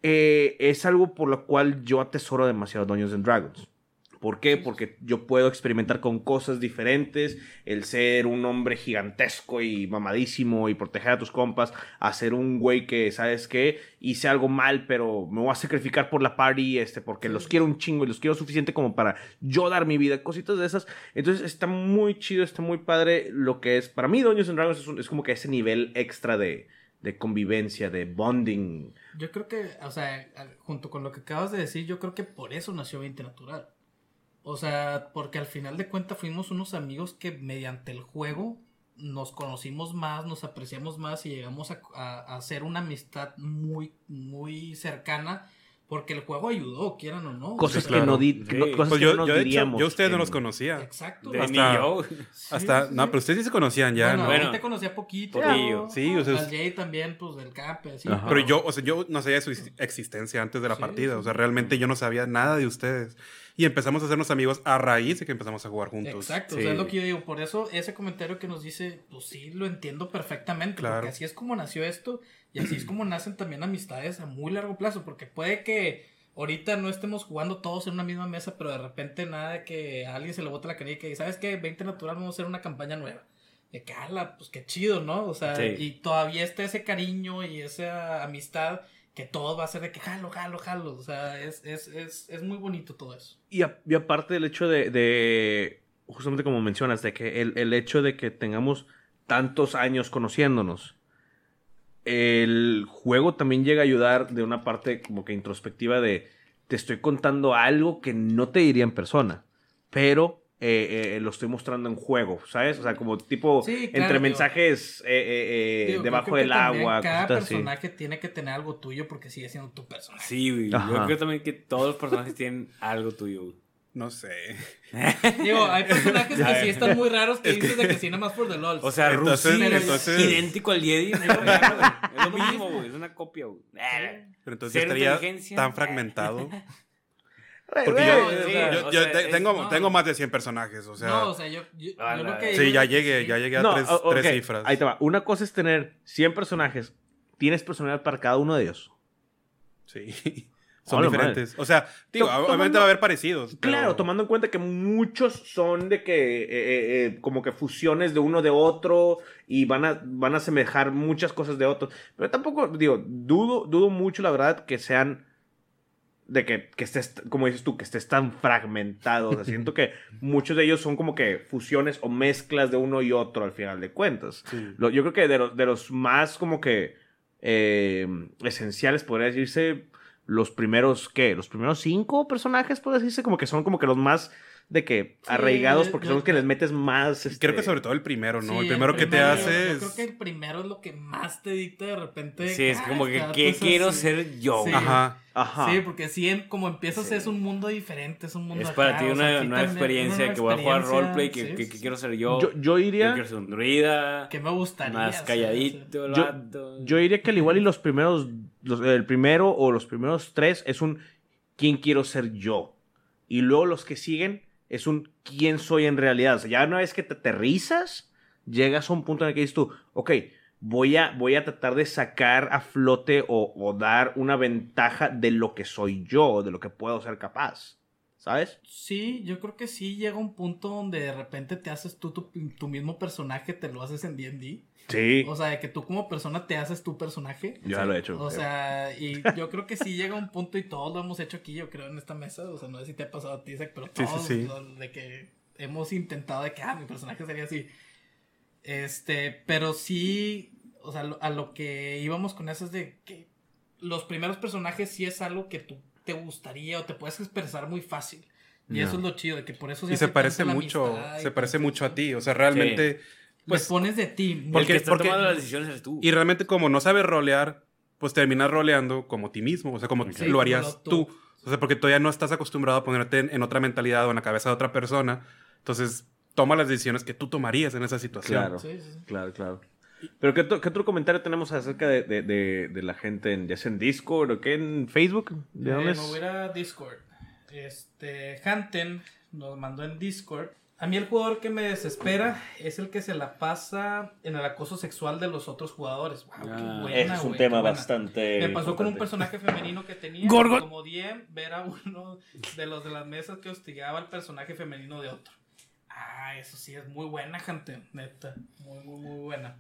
eh, es algo por lo cual yo atesoro demasiado Dungeons and Dragons. ¿Por qué? Porque yo puedo experimentar con cosas diferentes, el ser un hombre gigantesco y mamadísimo y proteger a tus compas, a ser un güey que, ¿sabes qué? Hice algo mal, pero me voy a sacrificar por la party, este, porque los quiero un chingo y los quiero suficiente como para yo dar mi vida, cositas de esas. Entonces está muy chido, está muy padre lo que es. Para mí, Dungeons and Dragons es, un- es como que ese nivel extra de, de convivencia, de bonding. Yo creo que, o sea, junto con lo que acabas de decir, yo creo que por eso nació 20 Natural. O sea, porque al final de cuentas fuimos unos amigos que mediante el juego nos conocimos más, nos apreciamos más y llegamos a, a- a hacer una amistad muy, muy cercana. Porque el juego ayudó, quieran o no. Cosas que no, di- Sí. no- cosas Pues que yo, no hecho, diríamos. yo a ustedes no los conocía. Exacto. De- Hasta- yo. Hasta, sí, no, sí. pero ustedes sí se conocían ya, bueno, ¿no? Bueno. te conocía poquito. Poquillo. Sí, o sea, Al Jay también, pues, del camp, así. Ajá. Pero yo, o sea, yo no sabía de su ex- existencia antes de la Sí, partida. sí, O sea, sí. realmente yo no sabía nada de ustedes. Y empezamos a hacernos amigos a raíz de que empezamos a jugar juntos. Exacto, Sí. o sea, es lo que yo digo. Por eso, ese comentario que nos dice, pues sí, lo entiendo perfectamente. Claro. Porque así es como nació esto y así es como nacen también amistades a muy largo plazo. Porque puede que ahorita no estemos jugando todos en una misma mesa, pero de repente nada de que a alguien se le bote la canica y ¿sabes qué? 20 natural, vamos a hacer una campaña nueva. De que, ala, pues qué chido, ¿no? O sea, Sí. y todavía está ese cariño y esa amistad que todo va a ser de que jalo, jalo, jalo. O sea, es, es, es, es muy bonito todo eso. Y, a- y aparte del hecho de, de, justamente como mencionas, de que el, el hecho de que tengamos tantos años conociéndonos, el juego también llega a ayudar de una parte como que introspectiva de, te estoy contando algo que no te diría en persona, pero eh, eh, lo estoy mostrando en juego, ¿sabes? O sea, como tipo Sí, claro, entre digo. mensajes eh, eh, eh, Digo, debajo que del agua, Cada cositas así. personaje tiene que tener algo tuyo porque sigue siendo tu personaje. Sí, güey. Yo creo también que todos los personajes tienen algo tuyo, güey. No sé. (laughs) Digo, hay personajes que sí están muy raros que dices de que sí, nada más por the LOL. O sea, Entonces- Rusi es entonces- idéntico al Jedi. no. Es lo mismo, güey. Es una copia, güey. Pero entonces estaría tan fragmentado. (laughs) Porque yo, sí, yo- yo sea, te- es- tengo, no. tengo más de 100 personajes. O sea, no, o sea, yo, yo, la- que sí, ya llegué, ya llegué a No, tres, o- tres cifras. Ahí te va. Una cosa es tener 100 personajes. Tienes personalidad para cada uno de ellos. Sí. (laughs) Son Hola, diferentes. O sea, digo, obviamente tomando- va a haber parecidos. pero- Claro, tomando en cuenta que muchos son de que, eh, eh, eh, como que fusiones de uno de otro y van a, van a asemejar muchas cosas de otros. Pero tampoco, digo, dudo, dudo mucho, la verdad, que sean de que, que estés, como dices tú, que estés tan fragmentado. O sea, siento que (laughs) muchos de ellos son como que fusiones o mezclas de uno y otro al final de cuentas. Sí. Lo- yo creo que de, los- de los más como que eh, esenciales, podría decirse, los primeros, ¿qué? Los primeros cinco personajes, podría decirse, como que son como que los más de que arraigados porque son los que les metes más. Este... Creo que sobre todo el primero, ¿no? Sí, el primero que te hace Yo creo que el primero es lo que más te dicta de repente. Sí, es como que, ¿qué quiero así. ser yo? Sí. Ajá. Ajá. Sí, porque si en- como empiezas Sí. es un mundo diferente, es un mundo Es para acá, ti o una sea, sí nueva también, experiencia, una que voy a jugar roleplay, que, sí, que- que quiero ser yo. Yo, yo Yo iría. quiero ser un druida, Que me gustaría. más calladito el Yo- vato. Yo diría que al igual y los primeros, los- el primero o los primeros tres es un quién quiero ser yo. Y luego los que siguen es un quién soy en realidad. O sea, ya una vez que te aterrizas, llegas a un punto en el que dices tú, ok, voy a, voy a tratar de sacar a flote o, o dar una ventaja de lo que soy yo, de lo que puedo ser capaz. ¿Sabes? Sí, yo creo que sí llega un punto donde de repente te haces tú tu, tu mismo personaje, te lo haces en D&D. Sí. O sea, de que tú como persona te haces tu personaje. ya lo he hecho. O sea, y yo creo que sí llega un punto y todos lo hemos hecho aquí, yo creo, en esta mesa. O sea, no sé si te ha pasado a ti, Isaac, pero Sí, sí, todos sí. lo- de que hemos intentado de que, ah, mi personaje sería así. Este, pero sí, o sea, a lo que íbamos con eso es de que los primeros personajes sí es algo que tú te gustaría o te puedes expresar muy fácil. Y No. eso es lo chido, de que por eso Y se parece mucho, se parece mucho a ti. O sea, realmente... Pues Pues, pones de ti. el porque- que está porque- tomando las decisiones eres tú. y realmente como no sabes rolear, pues terminas roleando como ti mismo. O sea, como Sí, lo harías como tú. tú. O sea, porque todavía no estás acostumbrado a ponerte en, en otra mentalidad o en la cabeza de otra persona. Entonces, toma las decisiones que tú tomarías en esa situación. Claro. Sí, sí, sí. Claro, claro. Pero ¿qué, otro- qué otro comentario tenemos acerca de, de- de- de la gente, en, ya sea en Discord o qué, en Facebook? ¿De Eh, dónde es? me voy a Discord. Este, Hanten nos mandó en Discord. A mí el jugador que me desespera es el que se la pasa en el acoso sexual de los otros jugadores. Wow, qué Ah, buena, Ese es un tema bastante. Me pasó con un personaje femenino que tenía. Gorgon. Como DM, ver a uno de los de las mesas que hostigaba al personaje femenino de otro. Ah, eso sí es muy buena, gente. Neta. Muy, muy, muy buena.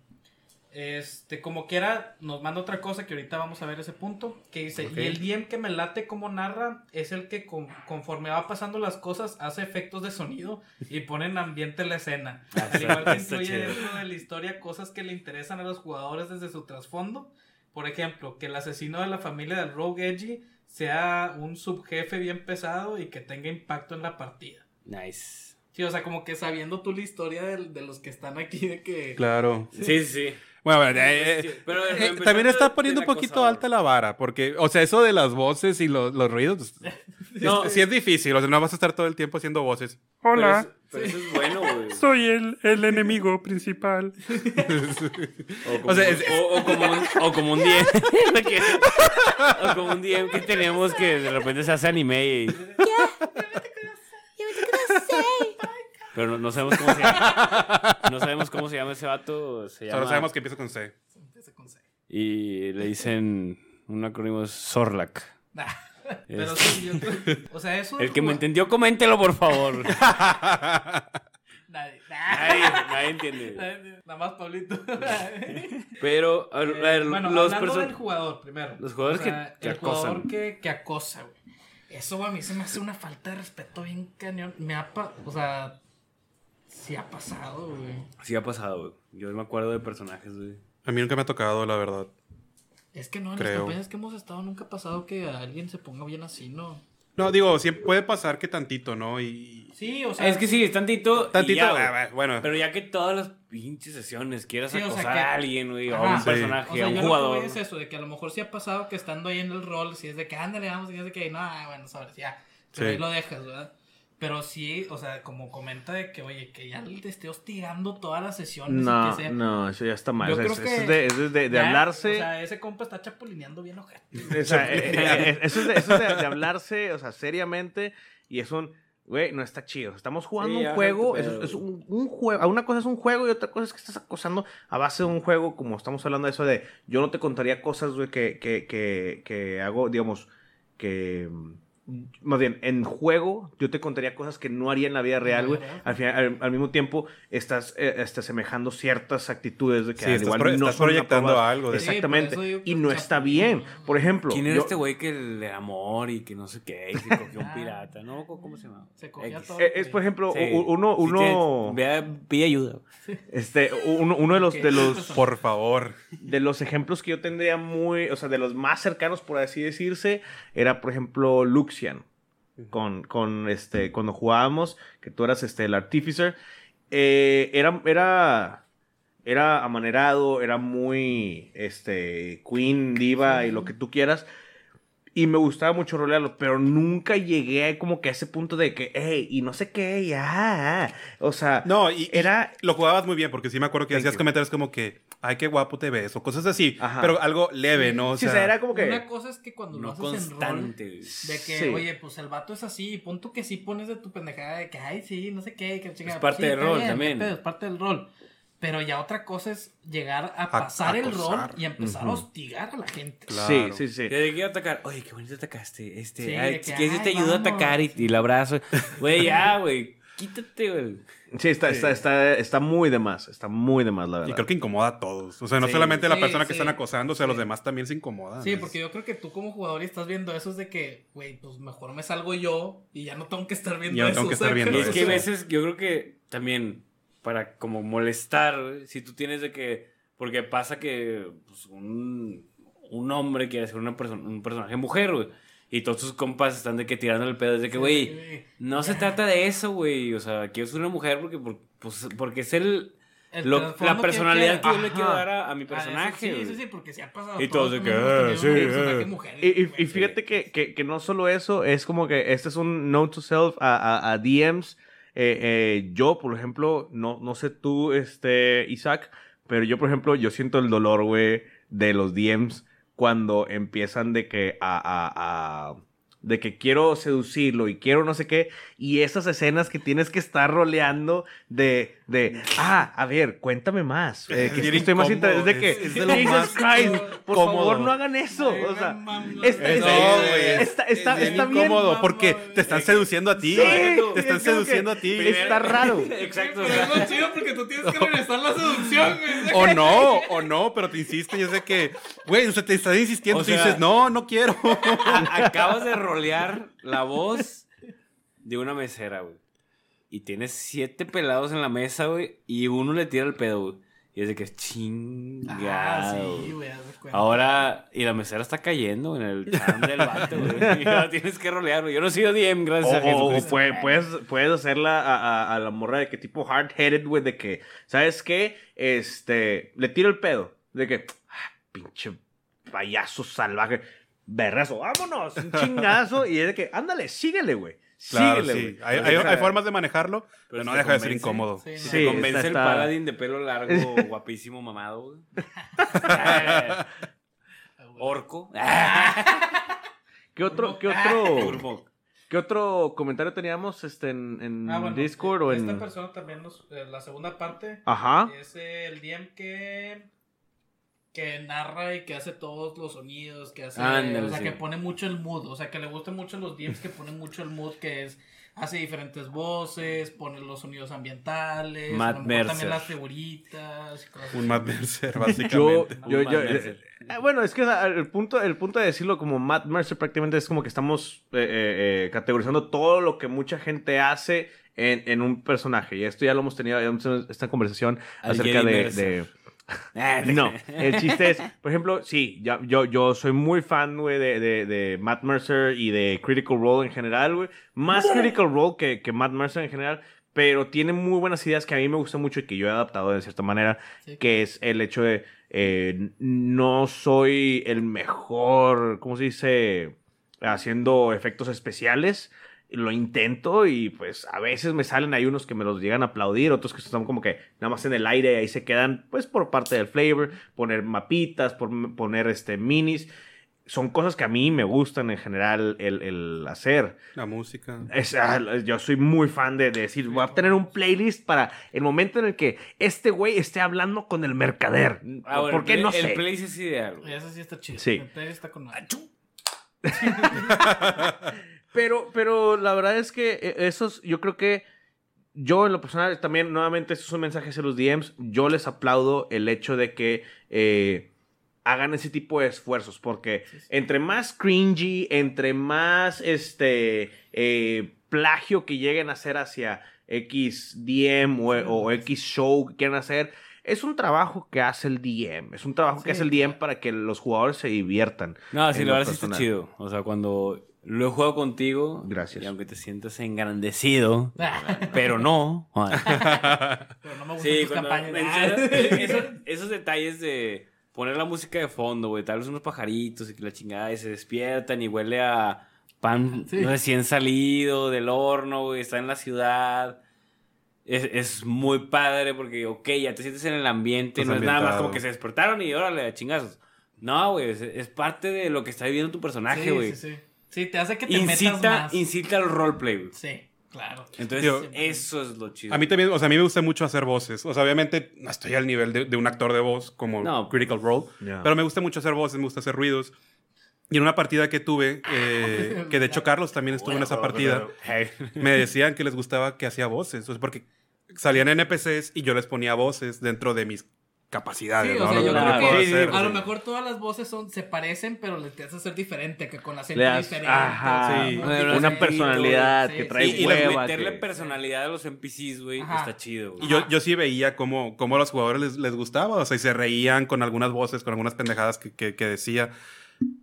Este, como quiera, nos manda otra cosa que ahorita vamos a ver ese punto. Que dice. Y el DM que me late como narra es el que con- conforme va pasando las cosas hace efectos de sonido y pone en ambiente la escena. Al igual que incluye dentro de la historia cosas que le interesan a los jugadores desde su trasfondo. Por ejemplo, que el asesino de la familia del Rogue Edgy sea un subjefe bien pesado y que tenga impacto en la partida. Nice. Sí, o sea, como que sabiendo tú la historia de, de los que están aquí, de que... Claro. Sí, sí, sí. Bueno, eh, Sí, eh, pero eh, empezando también está poniendo un poquito acosador. alta la vara, porque, o sea, eso de las voces y los, los ruidos, (laughs) No, sí es difícil, o sea, no vas a estar todo el tiempo haciendo voces. Pero Hola, eso, pero eso es bueno, güey. (laughs) soy el, el enemigo principal. (laughs) O como, O sea, es- o- o como un, o como un DM. que- o como un DM que tenemos que de repente se hace anime y. Pero no, no sabemos cómo se llama. No sabemos cómo se llama ese vato. Se llama, Solo sabemos que empieza con C. Empieza con C. Y le dicen. Un acrónimo es Zorlak. Nah. Pero sí, yo creo- O sea, eso... El que me entendió, coméntelo, por favor. Nadie. (laughs) Nadie, nadie entiende. Nadie. Nada más Pablito. (laughs) Pero, a ver, a ver, Eh, bueno, los hablando del jugador primero. Los jugadores O sea, que- que el jugador acosan. que, que acosa, güey. Eso güey, a mí se me hace una falta de respeto bien cañón. Me ha pa- o sea, sí ha pasado, güey. Sí ha pasado, güey. Yo me acuerdo de personajes, güey. A mí nunca me ha tocado, la verdad. Es que no, en Creo. las campañas que hemos estado nunca ha pasado que alguien se ponga bien así, ¿no? No, digo, sí puede pasar que tantito, ¿no? Y... Sí, o sea. Es que sí, es tantito. y Tantito, ya, ah, bueno. Pero ya que todas las pinches sesiones quieras Sí, o sea, acosar que- a alguien, güey, o a un Sí. personaje, O sea, a un yo lo que jugador. es eso, de que a lo mejor sí ha pasado que estando ahí en el rol, si es de que ándale, vamos, y es de que no, ah, bueno, sabes, ya. Pero Sí. ahí lo dejas, ¿verdad? Pero sí, o sea, como comenta de que, oye, que ya te esté hostigando todas las sesiones. y No, que sea- no, eso ya está mal. Yo O sea, creo es- que eso es de, eso es de- de ya, hablarse. O sea, ese compa está chapulineando bien ojete. (laughs) O sea, eh, eh, eso es, de, eso es de- de hablarse, o sea, seriamente. Y es un, güey, no está chido. Estamos jugando Sí, un juego. eso Es, un, un juego. Una cosa es un juego y otra cosa es que estás acosando a base de un juego. Como estamos hablando de eso de. Yo no te contaría cosas, güey, que, que, que, que hago, digamos, que. Más bien, en juego, yo te contaría cosas que no haría en la vida real, güey. Al, al, al mismo tiempo, estás eh, este, semejando ciertas actitudes de que Sí, al estás igual pro- no estás proyectando algo de- Sí, Exactamente. que y no es está bien. Por ejemplo, ¿Quién era yo- este güey que el amor y que no sé qué, y se (laughs) cogió un Ah. pirata? ¿No? ¿Cómo se llama? Se cogía X. todo. Eh, es, por ejemplo, Sí. uno, Si uno, a- pide ayuda. este, uno, uno de los, de los, (laughs) Por favor. de los ejemplos que yo tendría muy, o sea, de los más cercanos, por así decirse, era, por ejemplo, Luxian. con, con este, cuando jugábamos, que tú eras este, el artificer, eh, era, era, era amanerado, era muy, este, queen, diva y lo que tú quieras. Y me gustaba mucho rolearlo, pero nunca llegué como que a ese punto de que, hey, y no sé qué, ya. O sea, No, y, y era... lo jugabas muy bien, porque sí me acuerdo que Thank hacías you. comentarios como que, ay, qué guapo te ves, o cosas así, Ajá. pero algo leve, ¿no? O sí, sea, o sea, era como que... Una cosa es que cuando lo No haces en rol, de que, Sí. oye, pues el vato es así, y punto que sí pones de tu pendejada de que, ay, sí, no sé qué, que chingada, Es parte pues, sí, del rol bien, también. Es parte del rol. Pero ya otra cosa es llegar a pasar el rol acosar. y empezar a Ujú. hostigar a la gente. Claro. Sí, sí, sí. Que que a atacar. Oye, qué bonito atacaste. Este, Sí, ay, que, si quieres, yo te ay, ayudo a atacar y, y lo abrazo. Güey, ya, güey. Quítate, güey. Sí, está, Está, está, está muy de más, está muy de más, la verdad. Y creo que incomoda a todos. O sea, no Sí. solamente a la Sí, persona que sí. están acosando, o sea, los Sí. demás también se incomodan. Sí, porque yo creo que tú como jugador y estás viendo eso es de que, güey, pues mejor me salgo yo y ya no tengo que estar viendo Ya no eso. tengo que o sea, estar viendo Y es que a eso. veces yo creo que también para como molestar, si tú tienes de que. Porque pasa que pues, un, un hombre quiere ser una persona, un personaje mujer, güey. Y todos sus compas están de que tirando el pedo. Es de que, güey, Sí, no se trata de eso, güey. O sea, quiero ser una mujer porque, por- pues, porque es el, el lo- la personalidad que yo le quiero dar a, a mi Ah, eso personaje. Sí, güey. sí, sí, porque se ha pasado. Y todos de que, tenido sí, ah. mujer, Y, y- y fíjate que, que, que no solo eso, es como que este es un note to self a, a- a DMs. Eh, eh, yo, por ejemplo, no, no sé tú, este, Isaac, pero yo, por ejemplo, yo siento el dolor, güey, de los DMs cuando empiezan de que a, a- a- de que quiero seducirlo y quiero no sé qué, y esas escenas que tienes que estar roleando de, de ah, a ver, cuéntame más, eh, que estoy más interesado, de que, es- de Jesus más Christ, por cómodo. favor, no hagan eso, o sea, mama. está, Es- está- no, güey, es- está, está, es bien está bien. incómodo porque te están seduciendo a ti. Sí, te están es seduciendo a ti. Está raro. (laughs) Exacto. o Pero es lo chido porque tú tienes que regresar la seducción, güey. (laughs) O no, o no, pero te insisten y es de que, güey, o sea, te están insistiendo. O tú sea- dices, no, no quiero. acabas de rolear la voz de una mesera, güey. Y tienes siete pelados en la mesa, güey. Y uno le tira el pedo, güey. Y es de que chingado. Ah, sí, güey. Ahora, y la mesera está cayendo en el charm del vato, güey. (laughs) Y ahora tienes que rolear, güey. Yo no he sido DM, O, gracias a o puede- puedes, puedes hacerla a, a- a la morra de que tipo hard-headed, güey, de que, ¿sabes qué? Este, le tiro el pedo. De que, ah, pinche payaso salvaje. Berrazo, vámonos, un chingazo. y es de que, ándale, síguele, güey. Claro, síguele, sí. Hay, formas de manejarlo, pero no deja de ser incómodo. sí, Si Sí, te convence está- el paladín de pelo largo, (laughs) guapísimo, mamado. Ah. (laughs) Orco. (laughs) ¿Qué otro, qué Turbo. otro, qué otro comentario teníamos este, en, en Ah, bueno, Discord o Esta en... persona también nos, eh, la segunda parte Ajá. es el DM que que narra y que hace todos los sonidos, que hace, Ándale, o sea, sí. que pone mucho el mood, o sea, que le gustan mucho los DMs que ponen mucho el mood, que es hace diferentes voces, pone los sonidos ambientales, Matt también las figuritas y cosas Un así. Matt Mercer, Yo, básicamente. yo, yo- Matt Mercer. eh, bueno, es que el punto, el punto de decirlo como Matt Mercer prácticamente es como que estamos eh, eh, eh, categorizando todo lo que mucha gente hace en, en un personaje. Y esto ya lo hemos tenido, ya hemos tenido esta conversación Al acerca Jedi de, Mercer. de- (laughs) No, el chiste es, por ejemplo, sí, yo, yo soy muy fan, güey, de, de, de Matt Mercer y de Critical Role en general, güey. Más Critical Role que, que Matt Mercer en general, pero tiene muy buenas ideas que a mí me gustan mucho y que yo he adaptado de cierta manera, Sí. que es el hecho de eh, no soy el mejor, ¿cómo se dice? Haciendo efectos especiales. Lo intento y pues a veces me salen ahí unos que me los llegan a aplaudir, otros que están como que nada más en el aire y ahí se quedan pues por parte del flavor, poner mapitas, por, poner este minis. Son cosas que a mí me gustan en general el, el hacer. La música. Es, ah, yo soy muy fan de, de decir, voy a tener un playlist para el momento en el que este güey esté hablando con el mercader. Ah, bueno, ¿Por qué? el No sé. El place es ideal. Ese sí está chido. Sí. El playlist está con. (laughs) (laughs) Pero, pero la verdad es que eh, esos, yo creo que yo en lo personal también, nuevamente, esos son mensajes en los DMs. Yo les aplaudo el hecho de que eh, hagan ese tipo de esfuerzos, porque Sí, sí. entre más cringy, entre más este eh, plagio que lleguen a hacer hacia X DM o, o X show que quieran hacer, es un trabajo que hace el DM. Es un trabajo que hace el DM para que los jugadores se diviertan. No, sí, la lo verdad sí está chido. O sea, cuando Lo he jugado contigo. Gracias. Y aunque te sientas engrandecido, (laughs) pero no. Pero no me gustan Sí, tus cuando campañas. mencionas- esos, esos detalles de poner la música de fondo, güey, tal vez unos pajaritos y que la chingada y se despiertan y huele a pan Sí. recién salido del horno, güey, está en la ciudad. Es, es muy padre porque, ok, ya te sientes en el ambiente, no es nada más como que se despertaron y órale, a chingazos. No, güey, es, es parte de lo que está viviendo tu personaje, Sí, güey. sí, sí. Sí, te hace que te metas Incita, más. incita al roleplay, güey. Sí, claro. Entonces, eso es lo chido. A mí también, o sea, a mí me gusta mucho hacer voces. O sea, obviamente no estoy al nivel de, de un actor de voz como No. Critical Role, Ya. pero me gusta mucho hacer voces, me gusta hacer ruidos. Y en una partida que tuve, eh, (laughs) que de hecho Carlos también estuvo en esa partida, Hey. me decían que les gustaba que hacía voces. O sea, porque salían NPCs y yo les ponía voces dentro de mis capacidades. Sí, ¿no? o sea, Lo yo que creo que hacer, a sí. lo mejor todas las voces son, se parecen, pero le te hace ser diferente, que con acento Le das- diferente. ajá, Sí. Una una Sí, personalidad sí, que sí. trae Y- y hueva. meterle que- personalidad a los NPCs, güey, está chido. güey. Y yo, yo sí veía cómo, cómo a los jugadores les, les gustaba, o sea, y se reían con algunas voces, con algunas pendejadas que, que- que decía.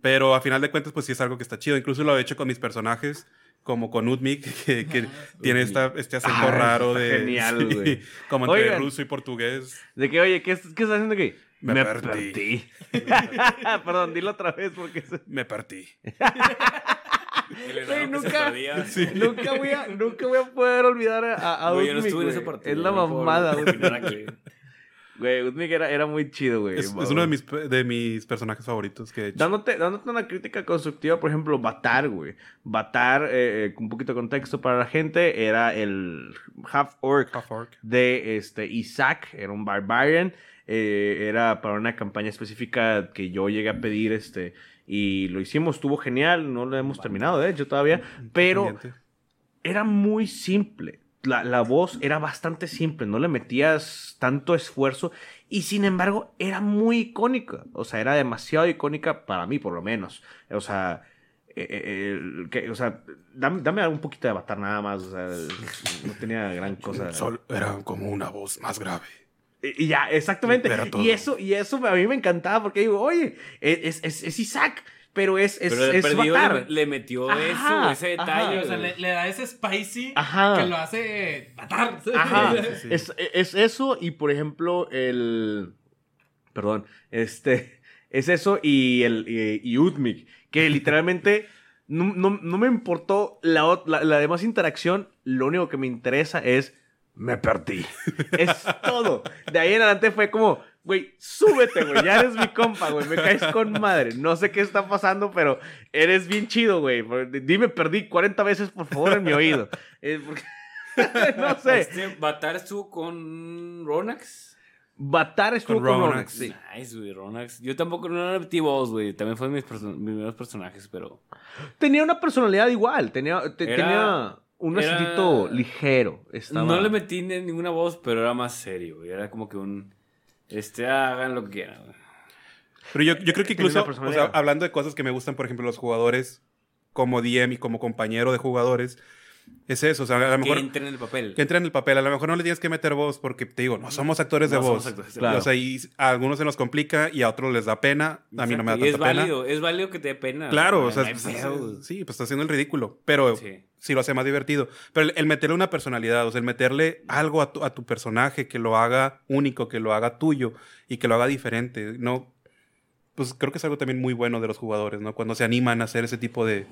Pero a final de cuentas, pues sí es algo que está chido. Incluso lo he hecho con mis personajes, como con Utmik, (laughs) que, que tiene esta, este acento Ah, raro de. genial, sí, güey. (laughs) como entre Oigan. ruso y portugués. De que, oye, ¿qué, es- qué estás haciendo aquí? Me perdí. perdí. (laughs) Perdón, dilo otra vez porque... se- Me partí. Nunca, perdía. nunca, voy a, nunca voy a poder olvidar a, a yo no estuve en. Es la mamada, güey. Güey, Utmik era, era muy chido, güey. Es, es uno de mis, de mis personajes favoritos que he hecho. Dándote, dándote una crítica constructiva, por ejemplo, Batar, güey. Batar, eh, eh, un poquito de contexto para la gente, era el half orc Half orc. de este Isaac, era un barbarian. eh, era para una campaña específica que yo llegué a pedir, este, y lo hicimos, estuvo genial, no lo hemos terminado, de hecho, todavía, pero era muy simple. La, la voz era bastante simple, no le metías tanto esfuerzo y sin embargo era muy icónica. O sea, era demasiado icónica para mí, por lo menos. O sea, eh, eh, que- o sea dame, dame un poquito de avatar nada más. O sea, no tenía gran cosa. Sol era como una voz más grave. Y ya, exactamente. Y eso, y eso a mí me encantaba porque digo, oye, es, es, es Isaac, pero es, es, Pero es perdido Batar. le, le metió Ajá, eso, ese detalle. O sea, le, le da ese spicy Ajá. que lo hace matar. Ajá. Sí, sí. Es, es eso y por ejemplo el... Perdón. Este... (laughs) Es eso y el y, y Utmik, que literalmente (laughs) no, no- no me importó la, la, la demás interacción, lo único que me interesa es me perdí. (laughs) Es todo. De ahí en adelante fue como, güey, súbete, güey, ya eres mi compa, güey, me caes con madre. No sé qué está pasando, pero eres bien chido, güey. Dime perdí 40 veces, por favor, en mi oído. Eh, porque- (laughs) no sé. Este Batar estuvo con Ronax. Batar estuvo Con con, Ronax. Sí. Nice, güey, Ronax. Yo tampoco no metí voz, güey. También fue de mis, mis primeros personajes, pero. Tenía una personalidad igual, tenía, te- Era- tenía un era- ligero. Estaba... No le metí ni- ninguna voz, pero era más serio, güey. Era como que un. Este, hagan lo que quieran. Pero yo, yo creo que incluso, o sea, hablando de cosas que me gustan, por ejemplo, los jugadores como DM y como compañero de jugadores, es eso. O sea, a lo Que mejor entren en el papel. que entren en el papel. A lo mejor no le tienes que meter voz porque te digo, no somos actores de No voz. somos actores de Claro. O sea, y a algunos se nos complica y a otros les da pena. A mí no me da y tanta es pena. válido, es válido que te dé pena. Claro, o sea, sí, pues está haciendo el ridículo, pero Sí. sí. lo hace más divertido. Pero el, el meterle una personalidad, o sea, el meterle algo a tu, a tu personaje que lo haga único, que lo haga tuyo y que lo haga diferente, no, pues creo que es algo también muy bueno de los jugadores, ¿no? Cuando se animan a hacer ese tipo de...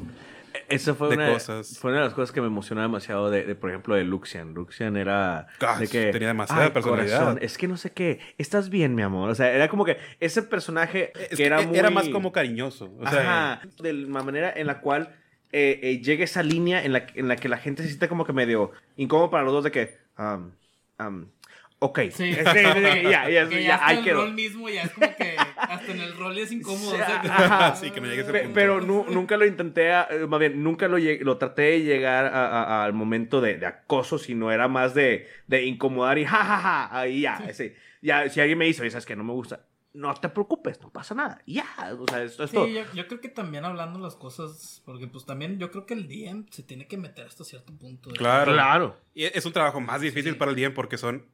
Esa fue de una, cosas. fue una de las cosas que me emocionaba demasiado de, de, por ejemplo, de Luxian. Luxian era Ah, de que... tenía demasiada "Ay, personalidad". corazón, es que no sé qué. Estás bien, mi amor. O sea, era como que ese personaje Es que que era era, muy... más como cariñoso. O sea, Ajá. De la manera en la cual eh, eh, llega esa línea en la, en la que la gente se siente como que medio incómodo para los dos de que... um, um, ok. Sí. Sí, sí, sí, ya, ya, (laughs) Que ya, ya hasta ahí el quedó. rol mismo ya es como que hasta en el rol es incómodo. o sea, que- Ajá. Sí, que no llegue ese punto. pero nu- nunca lo intenté, a- eh, más bien, nunca lo, lo traté de llegar a- a- al momento de, de acoso, sino era más de, de incomodar y jajaja, ahí ya, ese- ya, si alguien me dice, oye, sabes que no me gusta, no te preocupes, no pasa nada, y ya, o sea, esto es todo. Sí, yo, yo creo que también hablando las cosas, porque pues también yo creo que el DM se tiene que meter hasta cierto punto. de- Claro. Claro. Y es un trabajo más difícil Sí. para el DM porque son...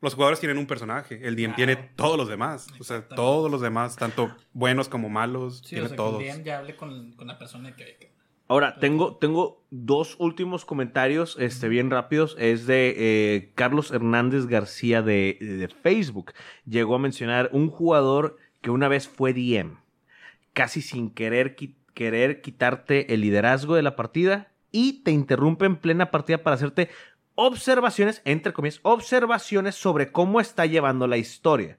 Los jugadores tienen un personaje, el DM Claro. tiene todos los demás. O sea, todos los demás, tanto buenos como malos, Sí, tiene o sea, todos. el DM ya hable con, con la persona que... que- Ahora, tengo, tengo dos últimos comentarios este, bien rápidos. Es de eh, Carlos Hernández García de, de Facebook. Llegó a mencionar un jugador que una vez fue DM, casi sin querer, qui- querer quitarte el liderazgo de la partida y te interrumpe en plena partida para hacerte observaciones, entre comillas, observaciones sobre cómo está llevando la historia.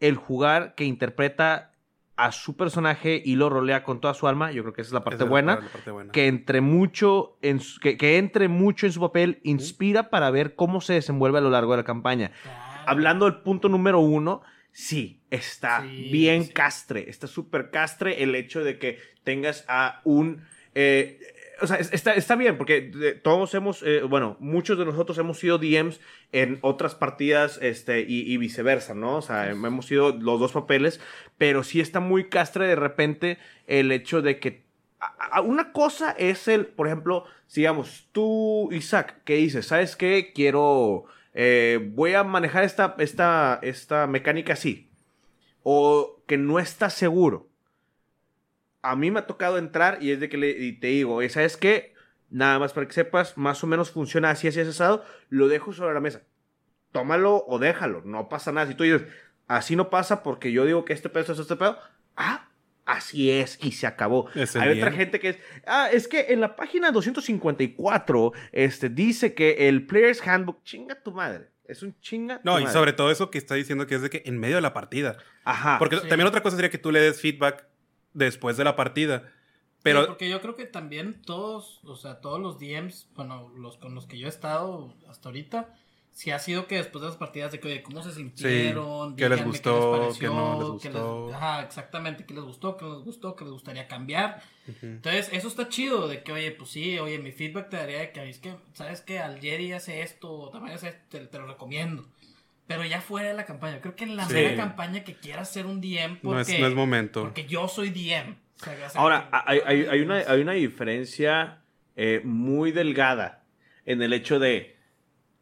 El jugar que interpreta a su personaje y lo rolea con toda su alma, yo creo que esa es la parte es buena par- la parte buena. que entre mucho en su- que, que entre mucho en su papel inspira para ver cómo se desenvuelve a lo largo de la campaña. Hablando del punto número uno, sí, está Sí, bien sí. castre, está súper castre el hecho de que tengas a un... eh, o sea, es- está, está bien, porque de- todos hemos, eh, bueno, muchos de nosotros hemos sido DMs en otras partidas este, y, y viceversa, ¿no? O sea, hemos sido los dos papeles, pero sí está muy castre de repente el hecho de que a- a- una cosa es el, por ejemplo, digamos, tú, Isaac, que dices, ¿sabes qué? Quiero, eh, voy a manejar esta, esta, esta mecánica así. O que no estás seguro. A mí me ha tocado entrar y es de que le, y te digo, "Oye, ¿sabes qué? Nada más para que sepas, más o menos funciona así, así, asado. Lo dejo sobre la mesa. Tómalo o déjalo, no pasa nada. Si tú dices, así no pasa porque yo digo que este pedo es este pedo, ah, así es y se acabó. Es Hay otra gente que es, ah, es que en la página 254 este, dice que el Player's Handbook, chinga tu madre. Es un chinga. No, y madre. sobre todo eso que está diciendo que es de que en medio de la partida. Ajá. Porque Sí. también otra cosa sería que tú le des feedback después de la partida. Pero porque yo creo que también todos, o sea, todos los DMs, bueno, los con los que yo he estado hasta ahorita, sí ha sido que después de las partidas de que, oye, ¿cómo se sintieron? qué les gustó, qué no les qué gustó. ajá, exactamente, qué les gustó, qué no les gustó, qué les gustaría cambiar. Entonces, eso está chido, de que, oye, pues sí, oye, mi feedback te daría de que, es que, ¿sabes que Al Jerry hace esto, o también hace esto, te, te lo recomiendo. Pero ya fuera de la campaña, creo que en la Sí. mera campaña que quieras ser un DM, porque, no es, no es momento. porque yo soy DM. O sea, Ahora, hay, hay- hay una, hay una diferencia eh, muy delgada en el hecho de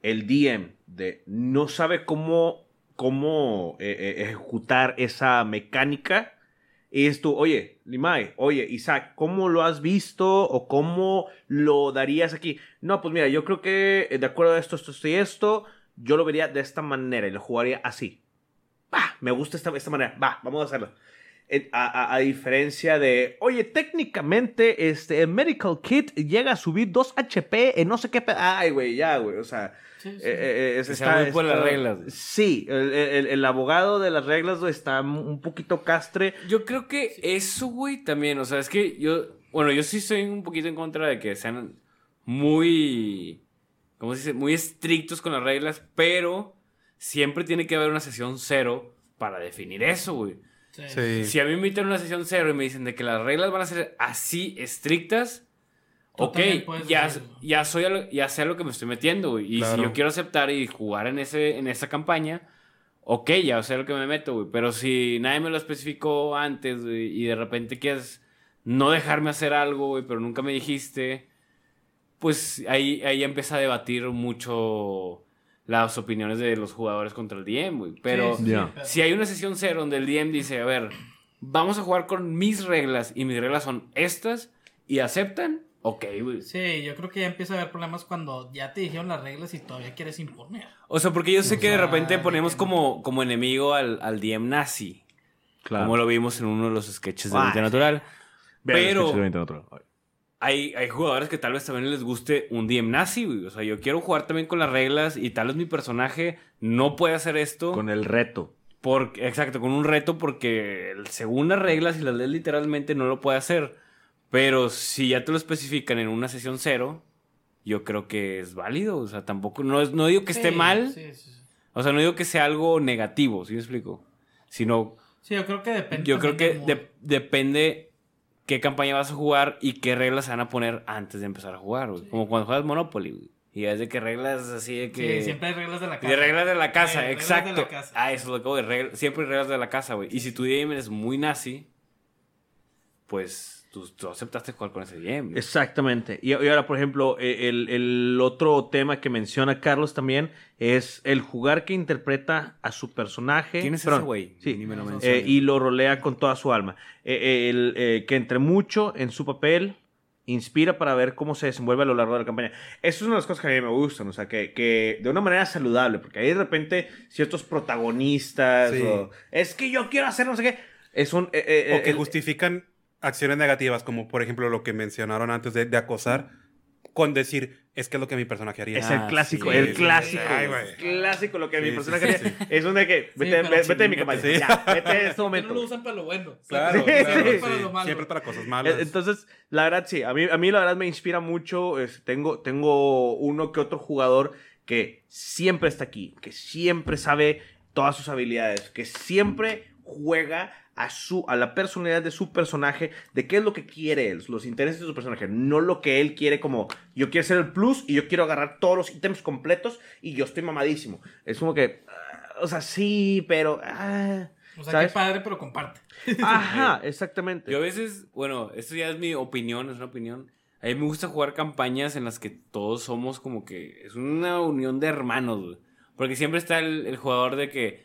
el DM de no sabe cómo, cómo eh, eh, ejecutar esa mecánica. Y es tú, oye, Limay, oye, Isaac, ¿cómo lo has visto o cómo lo darías aquí? No, pues mira, yo creo que eh, de acuerdo a esto, esto, esto y esto, yo lo vería de esta manera y lo jugaría así. Va, me gusta esta, esta manera, va, vamos a hacerlo. A, a- a diferencia de, oye, técnicamente, este, el Medical Kit llega a subir 2 HP en no sé qué. Ay, güey, ya, güey, o sea. Sí, sí. eh, eh, es- Que sea muy por las reglas, güey. Sí, el, el- el abogado de las reglas güey, está un poquito castre. Yo creo que eso, güey, también. O sea, es que yo. Bueno, yo sí estoy un poquito en contra de que sean muy. ¿Cómo se dice? Muy estrictos con las reglas, pero siempre tiene que haber una sesión cero para definir eso, güey. Sí. Sí. Si a mí me invitan a una sesión cero y me dicen de que las reglas van a ser así estrictas, Tú ok, ya, ya, soy a lo- ya sé a lo que me estoy metiendo, güey. Y si Claro. yo quiero aceptar y jugar en, ese, en esa campaña, ok, ya sé a lo que me meto, güey. Pero si nadie me lo especificó antes, güey, y de repente quieres no dejarme hacer algo, güey, pero nunca me dijiste, pues ahí, ahí empieza a debatir mucho las opiniones de los jugadores contra el DM, güey. Pero Sí, sí, si hay una sesión cero donde el DM dice, a ver, vamos a jugar con mis reglas y mis reglas son estas y aceptan, ok, güey. Sí, yo creo que ya empieza a haber problemas cuando ya te dijeron las reglas y todavía quieres imponer. O sea, porque yo sé O que de repente ponemos como, como enemigo al, al DM nazi, Claro. como lo vimos en uno de los sketches de Mente. Natural. Pero- Hay, hay jugadores que tal vez también les guste un DM nazi, güey. O sea, yo quiero jugar también con las reglas y tal vez mi personaje no puede hacer esto. Con el reto. Porque, exacto, con un reto porque según las reglas y las lees literalmente no lo puede hacer. Pero si ya te lo especifican en una sesión cero, yo creo que es válido. O sea, tampoco, no, es- no digo que esté Sí, mal. Sí, sí, sí. O sea, no digo que sea algo negativo, ¿sí me explico? Sino, Sí, yo creo que depende. yo creo que de- depende qué campaña vas a jugar y qué reglas se van a poner antes de empezar a jugar, güey. Como cuando juegas Monopoly, güey. Y es de que reglas así de que... Sí, siempre hay reglas de la casa. de reglas de la casa, Sí, reglas de la exacto. casa. Ah, eso es lo que voy, regla- siempre hay reglas de la casa, güey. Y si tu DM es muy nazi, pues tú, tú aceptaste jugar con ese DM. Exactamente. Y, y ahora, por ejemplo, eh, el, el otro tema que menciona Carlos también es el jugar que interpreta a su personaje. ¿Quién es ese Perdón, güey? Sí. Ni me lo Eh. Eh, y lo rolea con toda su alma. Eh, eh, el, eh, que entre mucho en su papel inspira para ver cómo se desenvuelve a lo largo de la campaña. Eso es una de las cosas que a mí me gustan, o sea, que, que de una manera saludable, porque ahí de repente ciertos protagonistas, Sí. o, es que yo quiero hacer no sé qué, es un... eh, eh, O que el- justifican acciones negativas, como por ejemplo lo que mencionaron antes de, de acosar, con decir, es que es lo que mi personaje haría. Es Ah, el clásico, sí, el sí, clásico. Ay, güey. güey. clásico lo que mi Sí, personaje sí, haría. Es un de que, vete, pero vete, de mi cama. Sí. Ya, vete en este (laughs) momento. no lo usan para lo bueno. Claro, Siempre claro, es para sí. lo malo. Siempre para cosas malas. Entonces, la verdad, sí, a mí, a mí la verdad me inspira mucho. es- tengo, tengo uno que otro jugador que siempre está aquí, que siempre sabe todas sus habilidades, que siempre juega a, su, a la personalidad de su personaje, de qué es lo que quiere él, los intereses de su personaje, no lo que él quiere como yo quiero ser el plus y yo quiero agarrar todos los ítems completos y yo estoy mamadísimo. Es como que, ah, o sea, sí, pero... ah, O sea, ¿sabes? qué padre, pero comparte. (laughs) Ajá, exactamente. Yo a veces, bueno, esto ya es mi opinión, es una opinión. A mí me gusta jugar campañas en las que todos somos como que es una unión de hermanos, güey. Porque siempre está el, el jugador de que,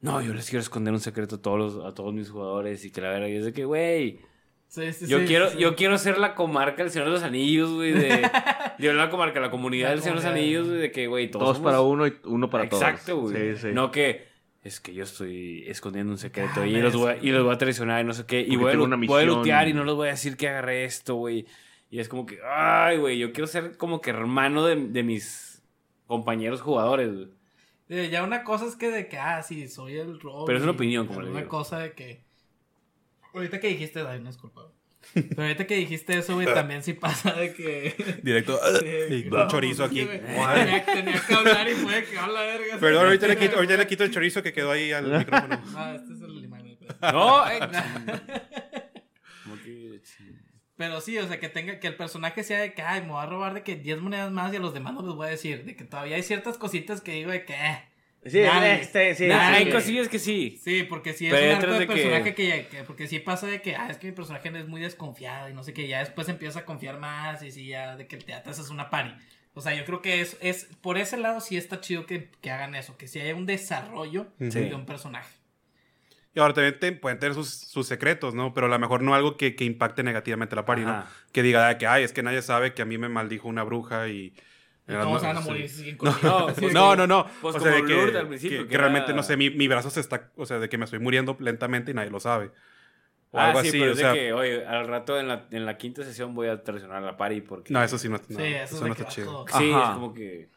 no, yo les quiero esconder un secreto a todos, los- a todos mis jugadores y que la verdad, y es de que, güey, Sí, sí, yo, sí, quiero, sí. yo quiero ser la comarca del Señor de los Anillos, güey, de... (laughs) yo la comarca, la comunidad La del Señor de los. Anillos, güey, de que, güey, todos, Todos somos- para uno y uno para todos. Exacto, güey. Sí, sí. No que es que yo estoy escondiendo un secreto Ah, y, los voy a, y los voy a traicionar y no sé qué. Y voy a, una voy a misión. lutear y no les voy a decir que agarré esto, güey. Y es como que, ay, güey, yo quiero ser como que hermano de, de mis compañeros jugadores, güey. Eh, Ya una cosa es que de que, ah, sí, soy el robo. Pero es una opinión, como le Una digo. cosa de que. Ahorita que dijiste, ay, no es culpa. (laughs) Pero ahorita que dijiste eso, güey, también sí pasa de que. (laughs) Directo. (laughs) y un no, chorizo aquí. Tenía, tenía que hablar y fue que habla verga. Perdón, ahorita le, quito, ahorita le quito el chorizo que quedó ahí al micrófono. Ah, este es el limón. güey. No, eh. Pero sí, o sea, que tenga, que el personaje sea de que, ay, me voy a robar de que 10 monedas más y a los demás no les voy a decir. De que todavía hay ciertas cositas que digo de que, eh. Sí, Dale. este, sí, hay sí. cosillas que sí. Sí, porque si es Pero un arco de personaje que... que- Porque sí pasa de que, ah, es que mi personaje es muy desconfiado y no sé qué, ya después empieza a confiar más y sí, ya de que el teatro es una pari. O sea, yo creo que es, es por ese lado sí está chido que, que hagan eso, que sí haya un desarrollo Sí. de un personaje. Y ahora también te- pueden tener sus, sus secretos, ¿no? Pero a lo mejor no algo que, que impacte negativamente a la party, ¿no? Que diga ah, que, ay, es que nadie sabe que a mí me maldijo una bruja y... Y todos se van a (laughs) sí. morir si siguen No. No, pues no, no, no. Pues o sea, de como que, al principio, que- que que realmente, no sé, mi, mi brazo se está, o sea, de que me estoy muriendo lentamente y nadie lo sabe. O Ah, algo sí, así, pero o es sea... de que, oye, al rato en la, en la quinta sesión voy a traicionar a la party porque... No, eso sí no, no, Sí, eso, es no está chido. vato, Sí, Ajá. es como que...